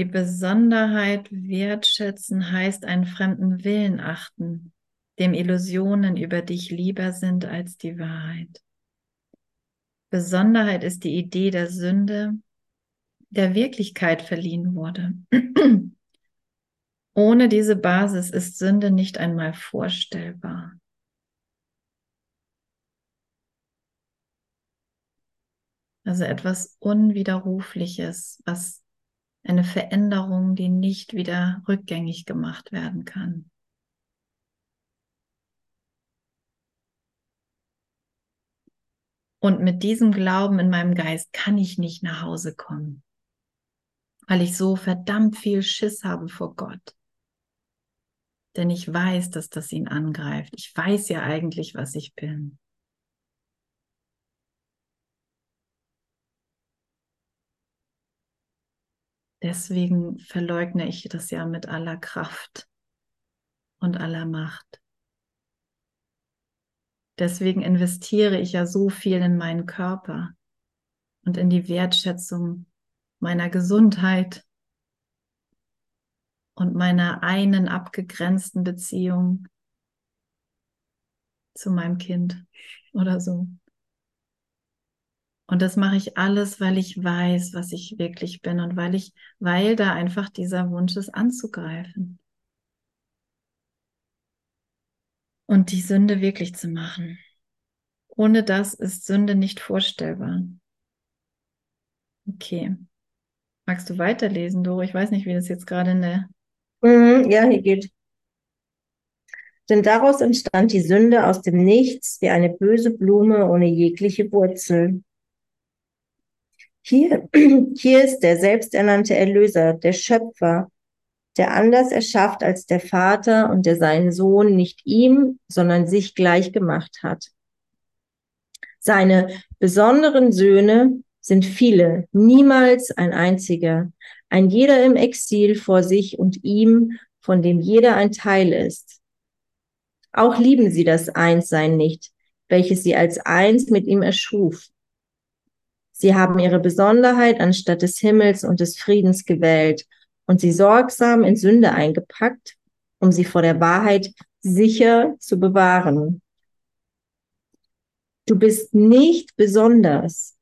Die Besonderheit wertschätzen heißt einen fremden Willen achten, dem Illusionen über dich lieber sind als die Wahrheit. Besonderheit ist die Idee der Sünde, der Wirklichkeit verliehen wurde. Ohne diese Basis ist Sünde nicht einmal vorstellbar. Also etwas Unwiderrufliches, was eine Veränderung, die nicht wieder rückgängig gemacht werden kann. Und mit diesem Glauben in meinem Geist kann ich nicht nach Hause kommen, weil ich so verdammt viel Schiss habe vor Gott. Denn ich weiß, dass das ihn angreift. Ich weiß ja eigentlich, was ich bin. Deswegen verleugne ich das ja mit aller Kraft und aller Macht. Deswegen investiere ich ja so viel in meinen Körper und in die Wertschätzung meiner Gesundheit und meiner einen abgegrenzten Beziehung zu meinem Kind oder so. Und das mache ich alles, weil ich weiß, was ich wirklich bin und weil ich, weil da einfach dieser Wunsch ist, anzugreifen. Und die Sünde wirklich zu machen. Ohne das ist Sünde nicht vorstellbar. Okay. Magst du weiterlesen, Doro? Ich weiß nicht, wie das jetzt gerade in der. Mhm, ja, hier geht. Denn daraus entstand die Sünde aus dem Nichts wie eine böse Blume ohne jegliche Wurzel. Hier, hier ist der selbsternannte Erlöser, der Schöpfer, der anders erschafft als der Vater und der seinen Sohn nicht ihm, sondern sich gleich gemacht hat. Seine besonderen Söhne sind viele, niemals ein einziger, ein jeder im Exil vor sich und ihm, von dem jeder ein Teil ist. Auch lieben sie das Einssein nicht, welches sie als eins mit ihm erschuf. Sie haben ihre Besonderheit anstatt des Himmels und des Friedens gewählt und sie sorgsam in Sünde eingepackt, um sie vor der Wahrheit sicher zu bewahren. Du bist nicht besonders.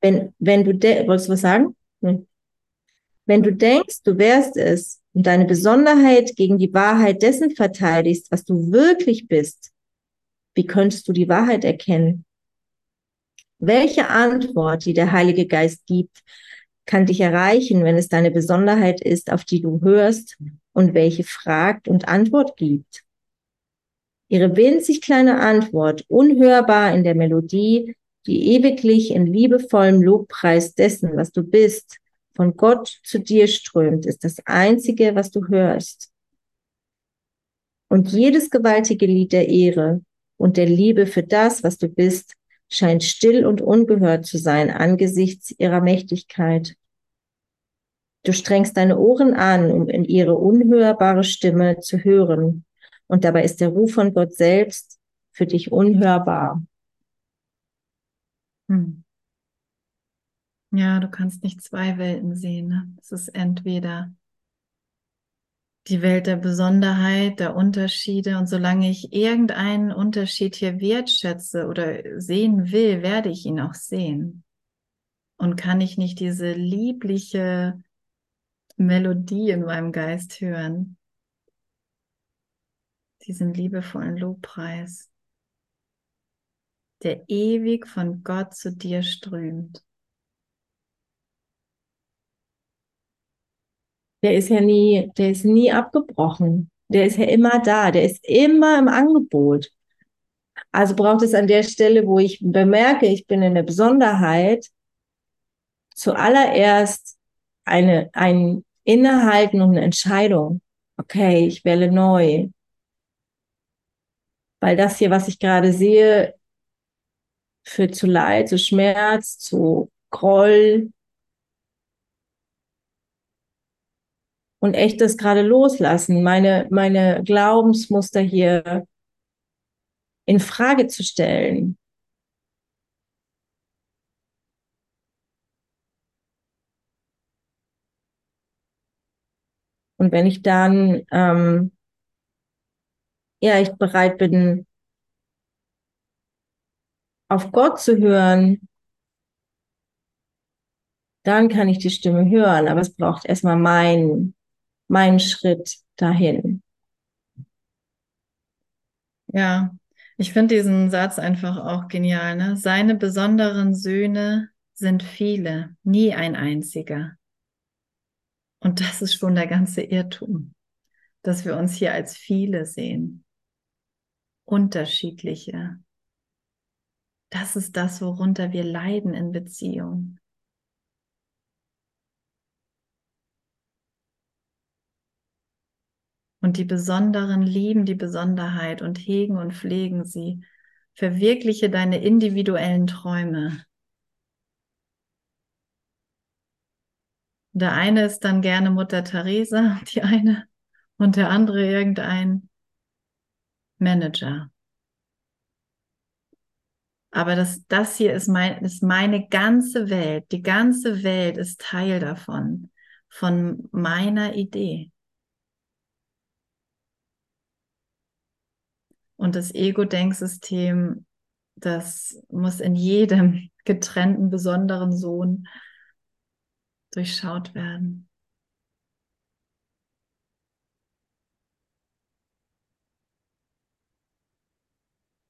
Wenn, wenn du, wolltest du was sagen? Wenn du denkst, du wärst es und deine Besonderheit gegen die Wahrheit dessen verteidigst, was du wirklich bist, wie könntest du die Wahrheit erkennen? Welche Antwort, die der Heilige Geist gibt, kann dich erreichen, wenn es deine Besonderheit ist, auf die du hörst und welche fragt und Antwort gibt? Ihre winzig kleine Antwort, unhörbar in der Melodie, die ewiglich in liebevollem Lobpreis dessen, was du bist, von Gott zu dir strömt, ist das einzige, was du hörst. Und jedes gewaltige Lied der Ehre und der Liebe für das, was du bist, scheint still und ungehört zu sein angesichts ihrer Mächtigkeit. Du strengst deine Ohren an, um in ihre unhörbare Stimme zu hören. Und dabei ist der Ruf von Gott selbst für dich unhörbar. Hm. Ja, du kannst nicht zwei Welten sehen. Ne? Es ist entweder die Welt der Besonderheit, der Unterschiede. Und solange ich irgendeinen Unterschied hier wertschätze oder sehen will, werde ich ihn auch sehen. Und kann ich nicht diese liebliche Melodie in meinem Geist hören, diesen liebevollen Lobpreis, der ewig von Gott zu dir strömt. Der ist ja nie, der ist nie abgebrochen. Der ist ja immer da, der ist immer im Angebot. Also braucht es an der Stelle, wo ich bemerke, ich bin in der Besonderheit, zuallererst eine, ein Innehalten und eine Entscheidung. Okay, ich wähle neu. Weil das hier, was ich gerade sehe, führt zu Leid, zu Schmerz, zu Groll, und echt das gerade loslassen, meine, meine Glaubensmuster hier in Frage zu stellen. Und wenn ich dann, ähm, ja, ich bereit bin, auf Gott zu hören, dann kann ich die Stimme hören. Aber es braucht erstmal meinen, meinen Schritt dahin. Ja, ich finde diesen Satz einfach auch genial. Ne? Seine besonderen Söhne sind viele, nie ein einziger. Und das ist schon der ganze Irrtum, dass wir uns hier als viele sehen. Unterschiedliche. Das ist das, worunter wir leiden in Beziehung. Und die Besonderen lieben die Besonderheit und hegen und pflegen sie. Verwirkliche deine individuellen Träume. Der eine ist dann gerne Mutter Teresa, die eine, und der andere irgendein Manager. Aber das, das hier ist, mein, ist meine ganze Welt. Die ganze Welt ist Teil davon, von meiner Idee. Und das Ego-Denksystem, das muss in jedem getrennten, besonderen Sohn durchschaut werden.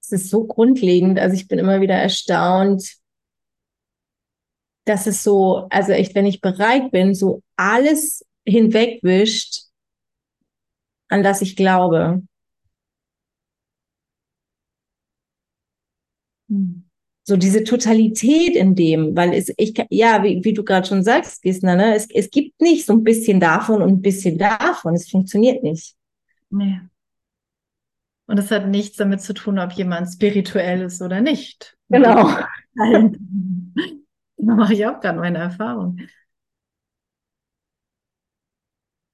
Es ist so grundlegend. Also ich bin immer wieder erstaunt, dass es so, also echt, wenn ich bereit bin, so alles hinwegwischt, an das ich glaube. So diese Totalität in dem, weil es, ich, ja, wie, wie du gerade schon sagst, Gisner, ne, es, es gibt nicht so ein bisschen davon und ein bisschen davon. Es funktioniert nicht. Nee. Und es hat nichts damit zu tun, ob jemand spirituell ist oder nicht. Genau. Da mache ich auch gerade meine Erfahrung.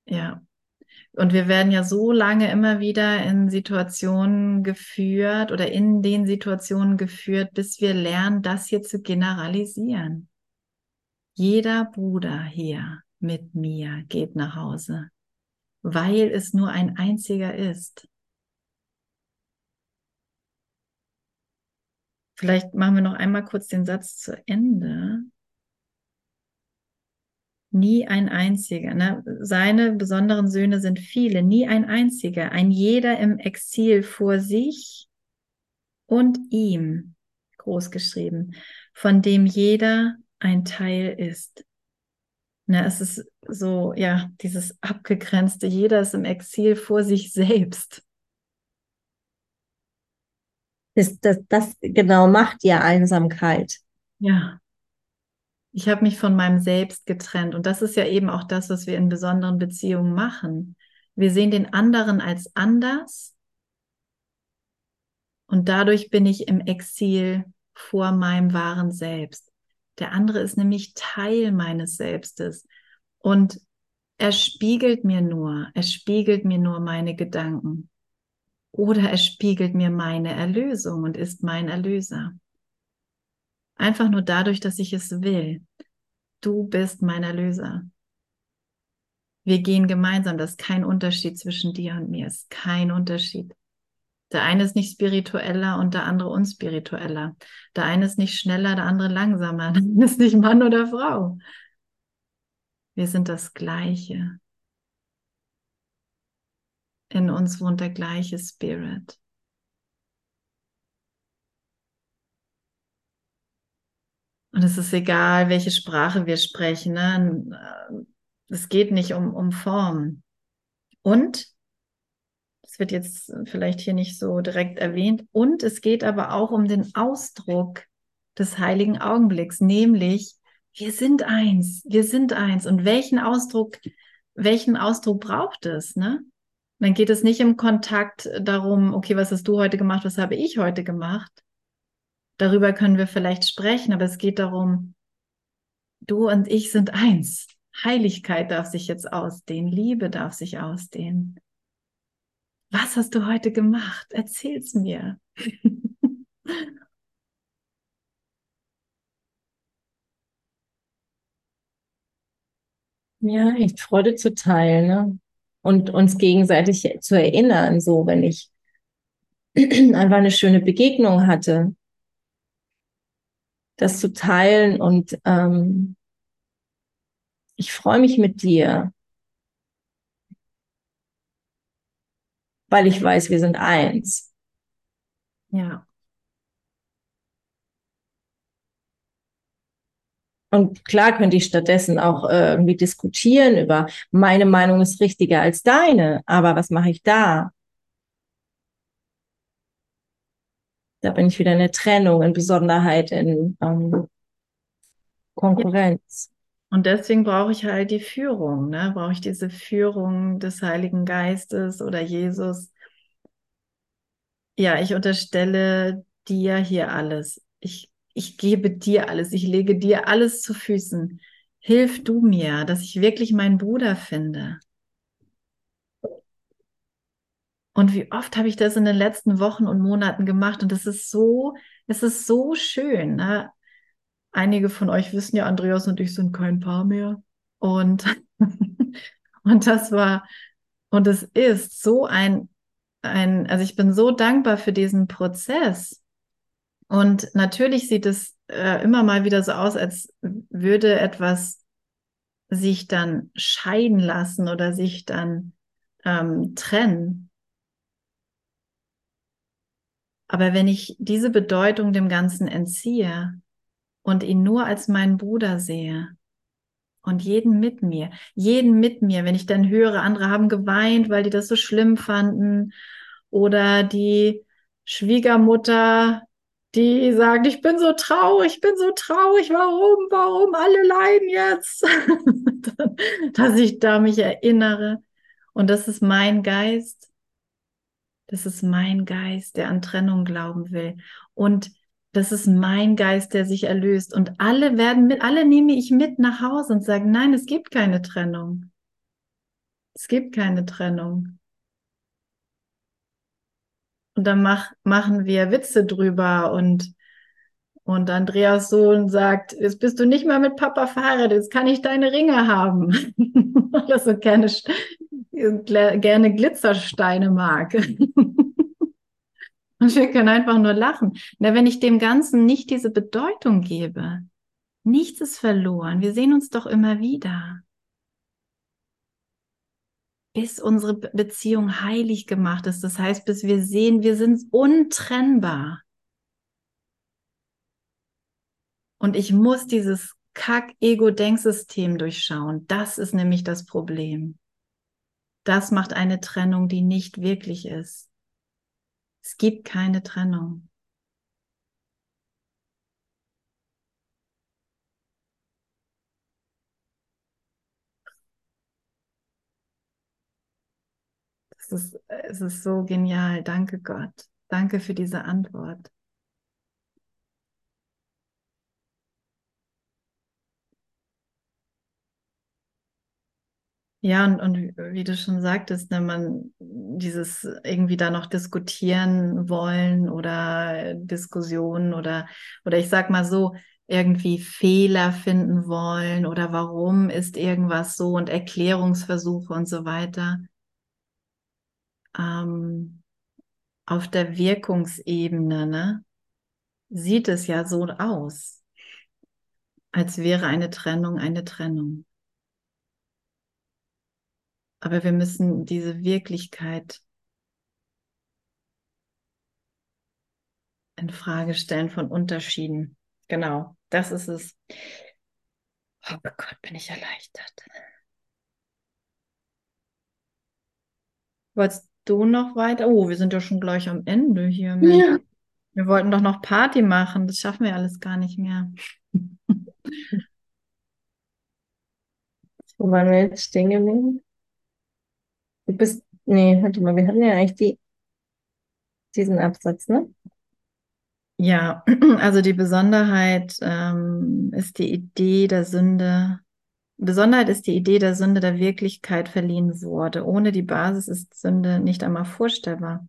Ja. Und wir werden ja so lange immer wieder in Situationen geführt oder in den Situationen geführt, bis wir lernen, das hier zu generalisieren. Jeder Bruder hier mit mir geht nach Hause, weil es nur ein einziger ist. Vielleicht machen wir noch einmal kurz den Satz zu Ende. Nie ein einziger. Ne? Seine besonderen Söhne sind viele, nie ein einziger. Ein jeder im Exil vor sich und ihm, großgeschrieben, von dem jeder ein Teil ist. Na, es ist so, ja, dieses abgegrenzte, jeder ist im Exil vor sich selbst. Das, das, das genau macht ja Einsamkeit. Ja. Ich habe mich von meinem Selbst getrennt. Und das ist ja eben auch das, was wir in besonderen Beziehungen machen. Wir sehen den anderen als anders. Und dadurch bin ich im Exil vor meinem wahren Selbst. Der andere ist nämlich Teil meines Selbstes. Und er spiegelt mir nur, er spiegelt mir nur meine Gedanken. Oder er spiegelt mir meine Erlösung und ist mein Erlöser. Einfach nur dadurch, dass ich es will. Du bist mein Erlöser. Wir gehen gemeinsam. Das ist kein Unterschied zwischen dir und mir. Ist kein Unterschied. Der eine ist nicht spiritueller und der andere unspiritueller. Der eine ist nicht schneller, der andere langsamer. Der eine ist nicht Mann oder Frau. Wir sind das Gleiche. In uns wohnt der gleiche Spirit. Und es ist egal, welche Sprache wir sprechen. Ne? Es geht nicht um, um Form. Und, das wird jetzt vielleicht hier nicht so direkt erwähnt, und es geht aber auch um den Ausdruck des heiligen Augenblicks, nämlich wir sind eins, wir sind eins. Und welchen Ausdruck, welchen Ausdruck braucht es? Ne? Dann geht es nicht im Kontakt darum, okay, was hast du heute gemacht, was habe ich heute gemacht, Darüber können wir vielleicht sprechen, aber es geht darum, du und ich sind eins. Heiligkeit darf sich jetzt ausdehnen, Liebe darf sich ausdehnen. Was hast du heute gemacht? Erzähl's mir. ja, echt Freude zu teilen. Ne? und uns gegenseitig zu erinnern, so wenn ich einfach eine schöne Begegnung hatte, das zu teilen und ähm, ich freue mich mit dir, weil ich weiß, wir sind eins. Ja. Und klar könnte ich stattdessen auch äh, irgendwie diskutieren über, meine Meinung ist richtiger als deine, aber was mache ich da? Da bin ich wieder in der Trennung, in Besonderheit, in ähm, Konkurrenz. Und deswegen brauche ich halt die Führung, ne? Brauche ich diese Führung des Heiligen Geistes oder Jesus. Ja, ich unterstelle dir hier alles. Ich ich gebe dir alles, ich lege dir alles zu Füßen. Hilf du mir, dass ich wirklich meinen Bruder finde. Und wie oft habe ich das in den letzten Wochen und Monaten gemacht und es ist so, es ist so schön. Ne? Einige von euch wissen ja, Andreas und ich sind kein Paar mehr. Und, und das war, und es ist so ein, ein, also ich bin so dankbar für diesen Prozess, und natürlich sieht es äh, immer mal wieder so aus, als würde etwas sich dann scheiden lassen oder sich dann ähm, trennen. Aber wenn ich diese Bedeutung dem Ganzen entziehe und ihn nur als meinen Bruder sehe und jeden mit mir, jeden mit mir, wenn ich dann höre, andere haben geweint, weil die das so schlimm fanden oder die Schwiegermutter die sagt, ich bin so traurig, ich bin so traurig, warum, warum, alle leiden jetzt, dass ich da mich erinnere. Und das ist mein Geist, das ist mein Geist, der an Trennung glauben will. Und das ist mein Geist, der sich erlöst. Und alle werden mit, alle nehme ich mit nach Hause und sage, nein, es gibt keine Trennung. Es gibt keine Trennung. Und dann mach, machen wir Witze drüber und, und Andreas Sohn sagt, jetzt bist du nicht mehr mit Papa verheiratet, jetzt kann ich deine Ringe haben. Weil er so gerne, gerne Glitzersteine mag. Und wir können einfach nur lachen. Na, wenn ich dem Ganzen nicht diese Bedeutung gebe, nichts ist verloren. Wir sehen uns doch immer wieder bis unsere Beziehung heilig gemacht ist. Das heißt, bis wir sehen, wir sind untrennbar. Und ich muss dieses Kack-Ego-Denksystem durchschauen. Das ist nämlich das Problem. Das macht eine Trennung, die nicht wirklich ist. Es gibt keine Trennung. Es ist, es ist so genial. Danke Gott. Danke für diese Antwort. Ja, und, und wie du schon sagtest, ne, man dieses irgendwie da noch diskutieren wollen oder Diskussionen oder, oder ich sag mal so, irgendwie Fehler finden wollen oder warum ist irgendwas so und Erklärungsversuche und so weiter ähm, auf der Wirkungsebene ne, sieht es ja so aus, als wäre eine Trennung eine Trennung. Aber wir müssen diese Wirklichkeit in Frage stellen von Unterschieden. Genau, das ist es. Oh Gott, bin ich erleichtert. Wolltest du noch weiter? Oh, wir sind ja schon gleich am Ende hier. Ja. Wir wollten doch noch Party machen. Das schaffen wir alles gar nicht mehr. Wo waren wir jetzt stehen geblieben? Du bist, nee, warte mal, wir hatten ja eigentlich die, diesen Absatz, ne? Ja, also die Besonderheit ähm, ist die Idee der Sünde Besonderheit ist die Idee der Sünde der Wirklichkeit verliehen wurde. Ohne die Basis ist Sünde nicht einmal vorstellbar.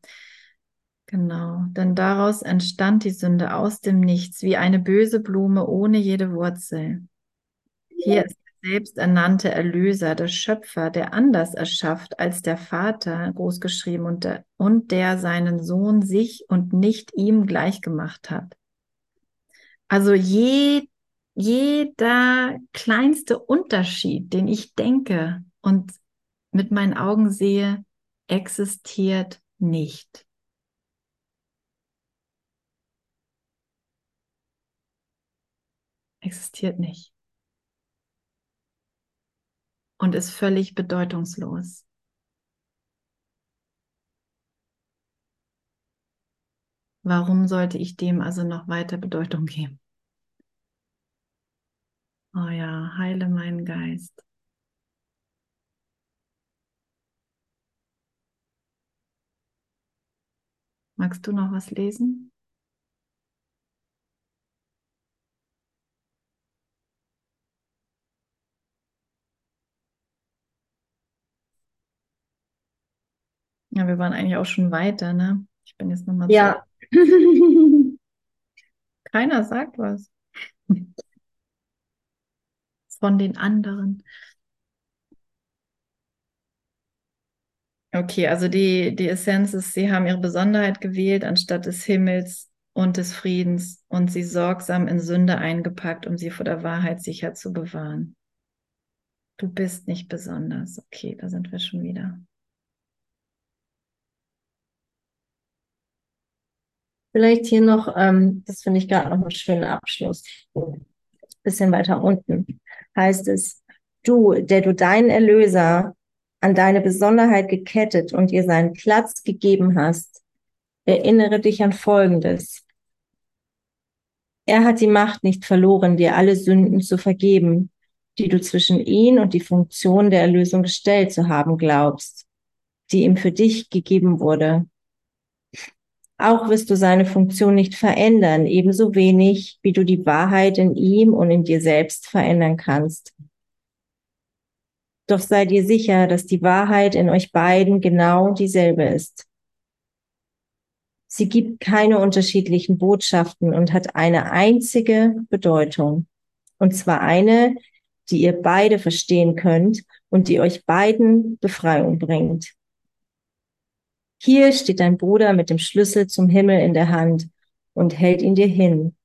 Genau, denn daraus entstand die Sünde aus dem Nichts, wie eine böse Blume ohne jede Wurzel. Hier ist selbst ernannte Erlöser, der Schöpfer, der anders erschafft als der Vater, großgeschrieben, und der, und der seinen Sohn sich und nicht ihm gleichgemacht hat. Also je, jeder kleinste Unterschied, den ich denke und mit meinen Augen sehe, existiert nicht. Existiert nicht. Und ist völlig bedeutungslos. Warum sollte ich dem also noch weiter Bedeutung geben? Oh ja, heile meinen Geist. Magst du noch was lesen? Ja, wir waren eigentlich auch schon weiter, ne? Ich bin jetzt nochmal Ja. Keiner sagt was. Von den anderen. Okay, also die, die Essenz ist, sie haben ihre Besonderheit gewählt anstatt des Himmels und des Friedens und sie sorgsam in Sünde eingepackt, um sie vor der Wahrheit sicher zu bewahren. Du bist nicht besonders. Okay, da sind wir schon wieder. Vielleicht hier noch, ähm, das finde ich gerade noch einen schönen Abschluss. Bisschen weiter unten heißt es, du, der du deinen Erlöser an deine Besonderheit gekettet und ihr seinen Platz gegeben hast, erinnere dich an Folgendes. Er hat die Macht nicht verloren, dir alle Sünden zu vergeben, die du zwischen ihn und die Funktion der Erlösung gestellt zu haben glaubst, die ihm für dich gegeben wurde. Auch wirst du seine Funktion nicht verändern, ebenso wenig, wie du die Wahrheit in ihm und in dir selbst verändern kannst. Doch sei dir sicher, dass die Wahrheit in euch beiden genau dieselbe ist. Sie gibt keine unterschiedlichen Botschaften und hat eine einzige Bedeutung. Und zwar eine, die ihr beide verstehen könnt und die euch beiden Befreiung bringt. Hier steht dein Bruder mit dem Schlüssel zum Himmel in der Hand und hält ihn dir hin.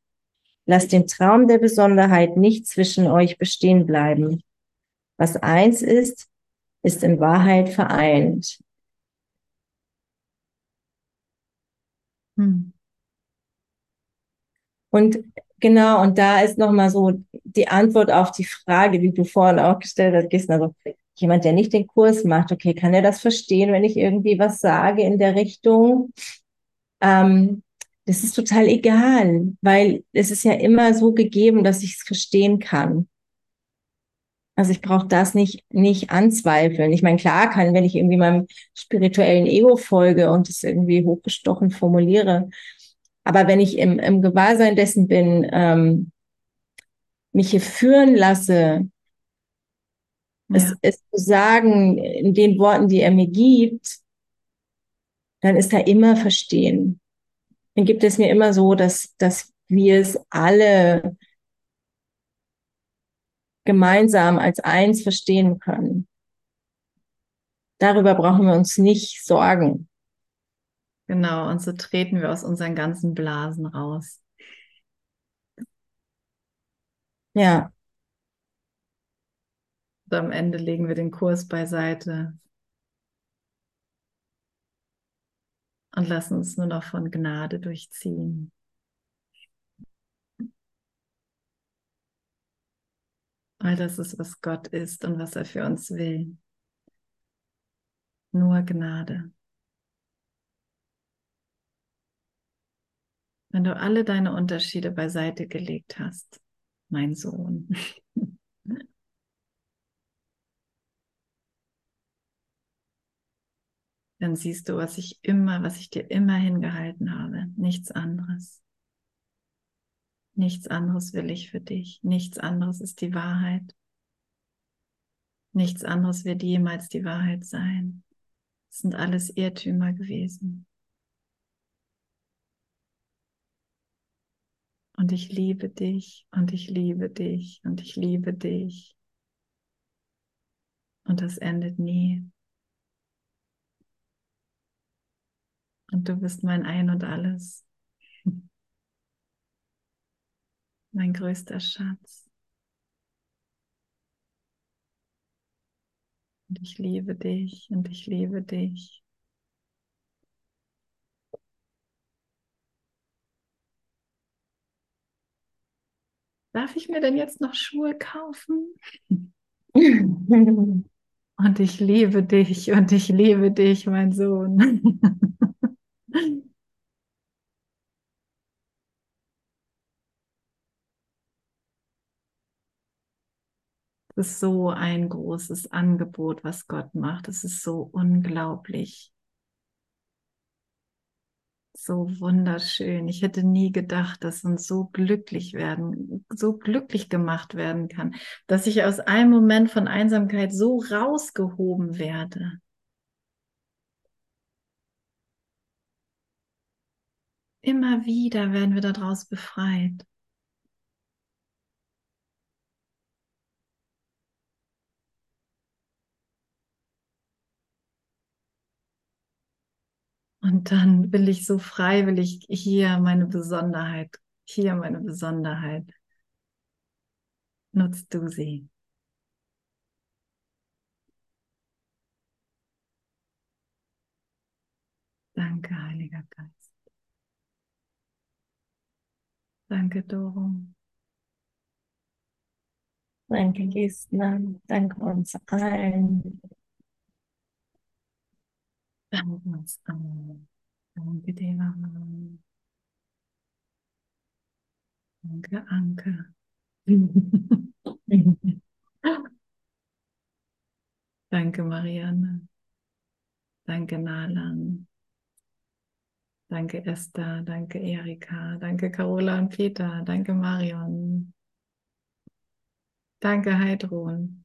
Lass den Traum der Besonderheit nicht zwischen euch bestehen bleiben. Was eins ist, ist in Wahrheit vereint. Hm. Und genau, und da ist nochmal so die Antwort auf die Frage, die du vorhin auch gestellt hast, Gisner, also jemand, der nicht den Kurs macht, okay, kann er das verstehen, wenn ich irgendwie was sage in der Richtung? Ähm, das ist total egal, weil es ist ja immer so gegeben, dass ich es verstehen kann. Also ich brauche das nicht, nicht anzweifeln. Ich meine, klar kann, wenn ich irgendwie meinem spirituellen Ego folge und es irgendwie hochgestochen formuliere. Aber wenn ich im, im Gewahrsein dessen bin, ähm, mich hier führen lasse, ja. es, es zu sagen in den Worten, die er mir gibt, dann ist da immer Verstehen. Dann gibt es mir immer so, dass, dass wir es alle gemeinsam als eins verstehen können. Darüber brauchen wir uns nicht sorgen. Genau, und so treten wir aus unseren ganzen Blasen raus. Ja. Und am Ende legen wir den Kurs beiseite und lassen uns nur noch von Gnade durchziehen. Weil das ist, was Gott ist und was er für uns will. Nur Gnade. Wenn du alle deine Unterschiede beiseite gelegt hast, mein Sohn, dann siehst du, was ich immer, was ich dir immer hingehalten habe, nichts anderes. Nichts anderes will ich für dich. Nichts anderes ist die Wahrheit. Nichts anderes wird jemals die Wahrheit sein. Es sind alles Irrtümer gewesen. Und ich liebe dich und ich liebe dich und ich liebe dich. Und das endet nie. Und du bist mein Ein und alles. Mein größter Schatz. Und ich liebe dich und ich liebe dich. Darf ich mir denn jetzt noch Schuhe kaufen? Und ich liebe dich und ich liebe dich, mein Sohn. Es ist so ein großes Angebot, was Gott macht. Es ist so unglaublich. So wunderschön. Ich hätte nie gedacht, dass uns so glücklich werden, so glücklich gemacht werden kann, dass ich aus einem Moment von Einsamkeit so rausgehoben werde. Immer wieder werden wir daraus befreit. Und dann will ich so freiwillig hier meine Besonderheit, hier meine Besonderheit. Nutzt du sie. Danke, Heiliger Geist. Danke, Doro. Danke, Gisela. Danke uns allen. Danke uns allen. Danke, Deva. Danke, Anke. Danke, Marianne. Danke, Nalan. Danke, Esther. Danke, Erika. Danke, Carola und Peter. Danke, Marion. Danke, Heidrun.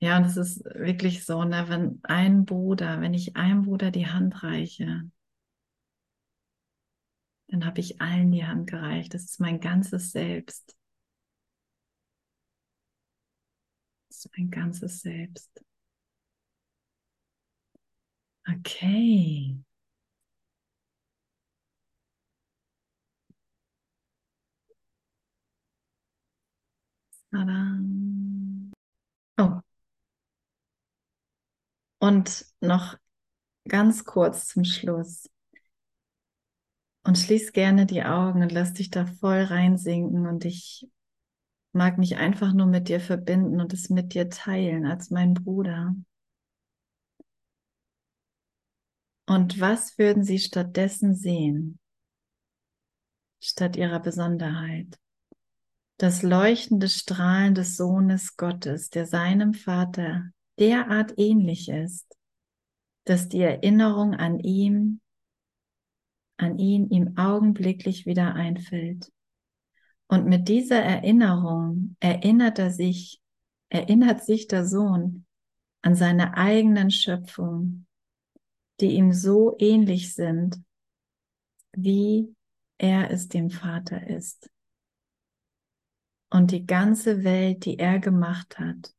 Ja, und es ist wirklich so, ne, wenn ein Bruder, wenn ich einem Bruder die Hand reiche, dann habe ich allen die Hand gereicht. Das ist mein ganzes Selbst. Das ist mein ganzes Selbst. Okay. Tada. Oh. Und noch ganz kurz zum Schluss. Und schließ gerne die Augen und lass dich da voll reinsinken. Und ich mag mich einfach nur mit dir verbinden und es mit dir teilen als mein Bruder. Und was würden sie stattdessen sehen? Statt ihrer Besonderheit. Das leuchtende Strahlen des Sohnes Gottes, der seinem Vater derart ähnlich ist, dass die Erinnerung an ihm, an ihn ihm augenblicklich wieder einfällt. Und mit dieser Erinnerung erinnert er sich, erinnert sich der Sohn an seine eigenen Schöpfungen, die ihm so ähnlich sind, wie er es dem Vater ist. Und die ganze Welt, die er gemacht hat,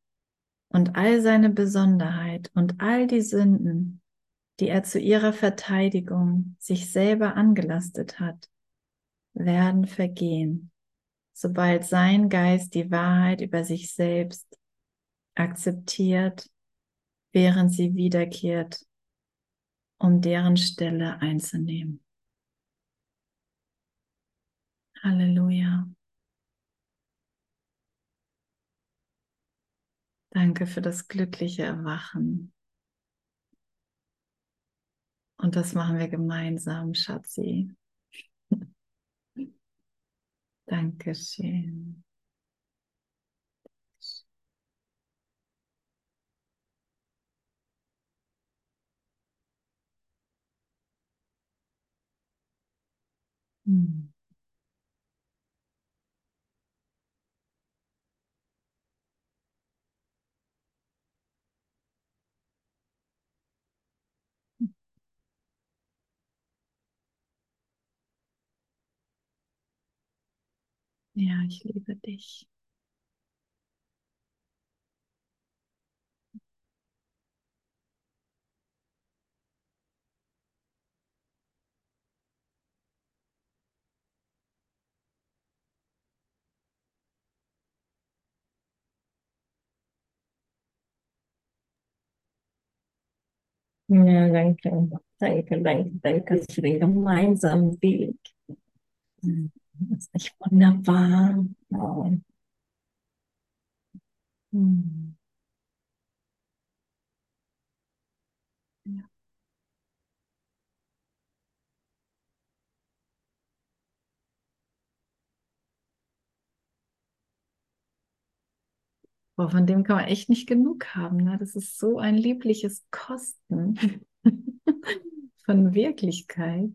und all seine Besonderheit und all die Sünden, die er zu ihrer Verteidigung sich selber angelastet hat, werden vergehen, sobald sein Geist die Wahrheit über sich selbst akzeptiert, während sie wiederkehrt, um deren Stelle einzunehmen. Halleluja. Danke für das glückliche Erwachen. Und das machen wir gemeinsam, Schatzi. Dankeschön. Hm. Ja, ich liebe dich. Ja, danke. Danke, danke, danke für den gemeinsamen Weg. Ist nicht wunderbar. Oh. Hm. Boah, von dem kann man echt nicht genug haben. Ne? Das ist so ein liebliches Kosten von Wirklichkeit.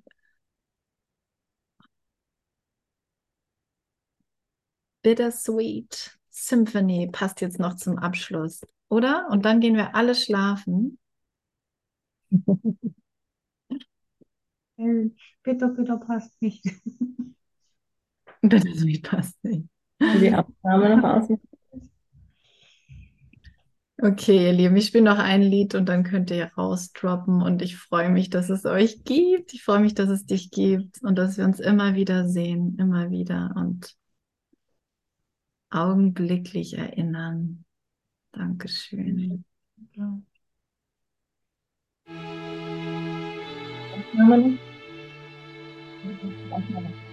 Bittersweet Symphony passt jetzt noch zum Abschluss, oder? Und dann gehen wir alle schlafen. Bitte, bitte passt nicht. Bittersweet passt nicht. Die Aufnahme noch aus. Okay, ihr Lieben, ich spiele noch ein Lied und dann könnt ihr rausdroppen und ich freue mich, dass es euch gibt. Ich freue mich, dass es dich gibt und dass wir uns immer wieder sehen, immer wieder und augenblicklich erinnern. Dankeschön. Ja. Thank you.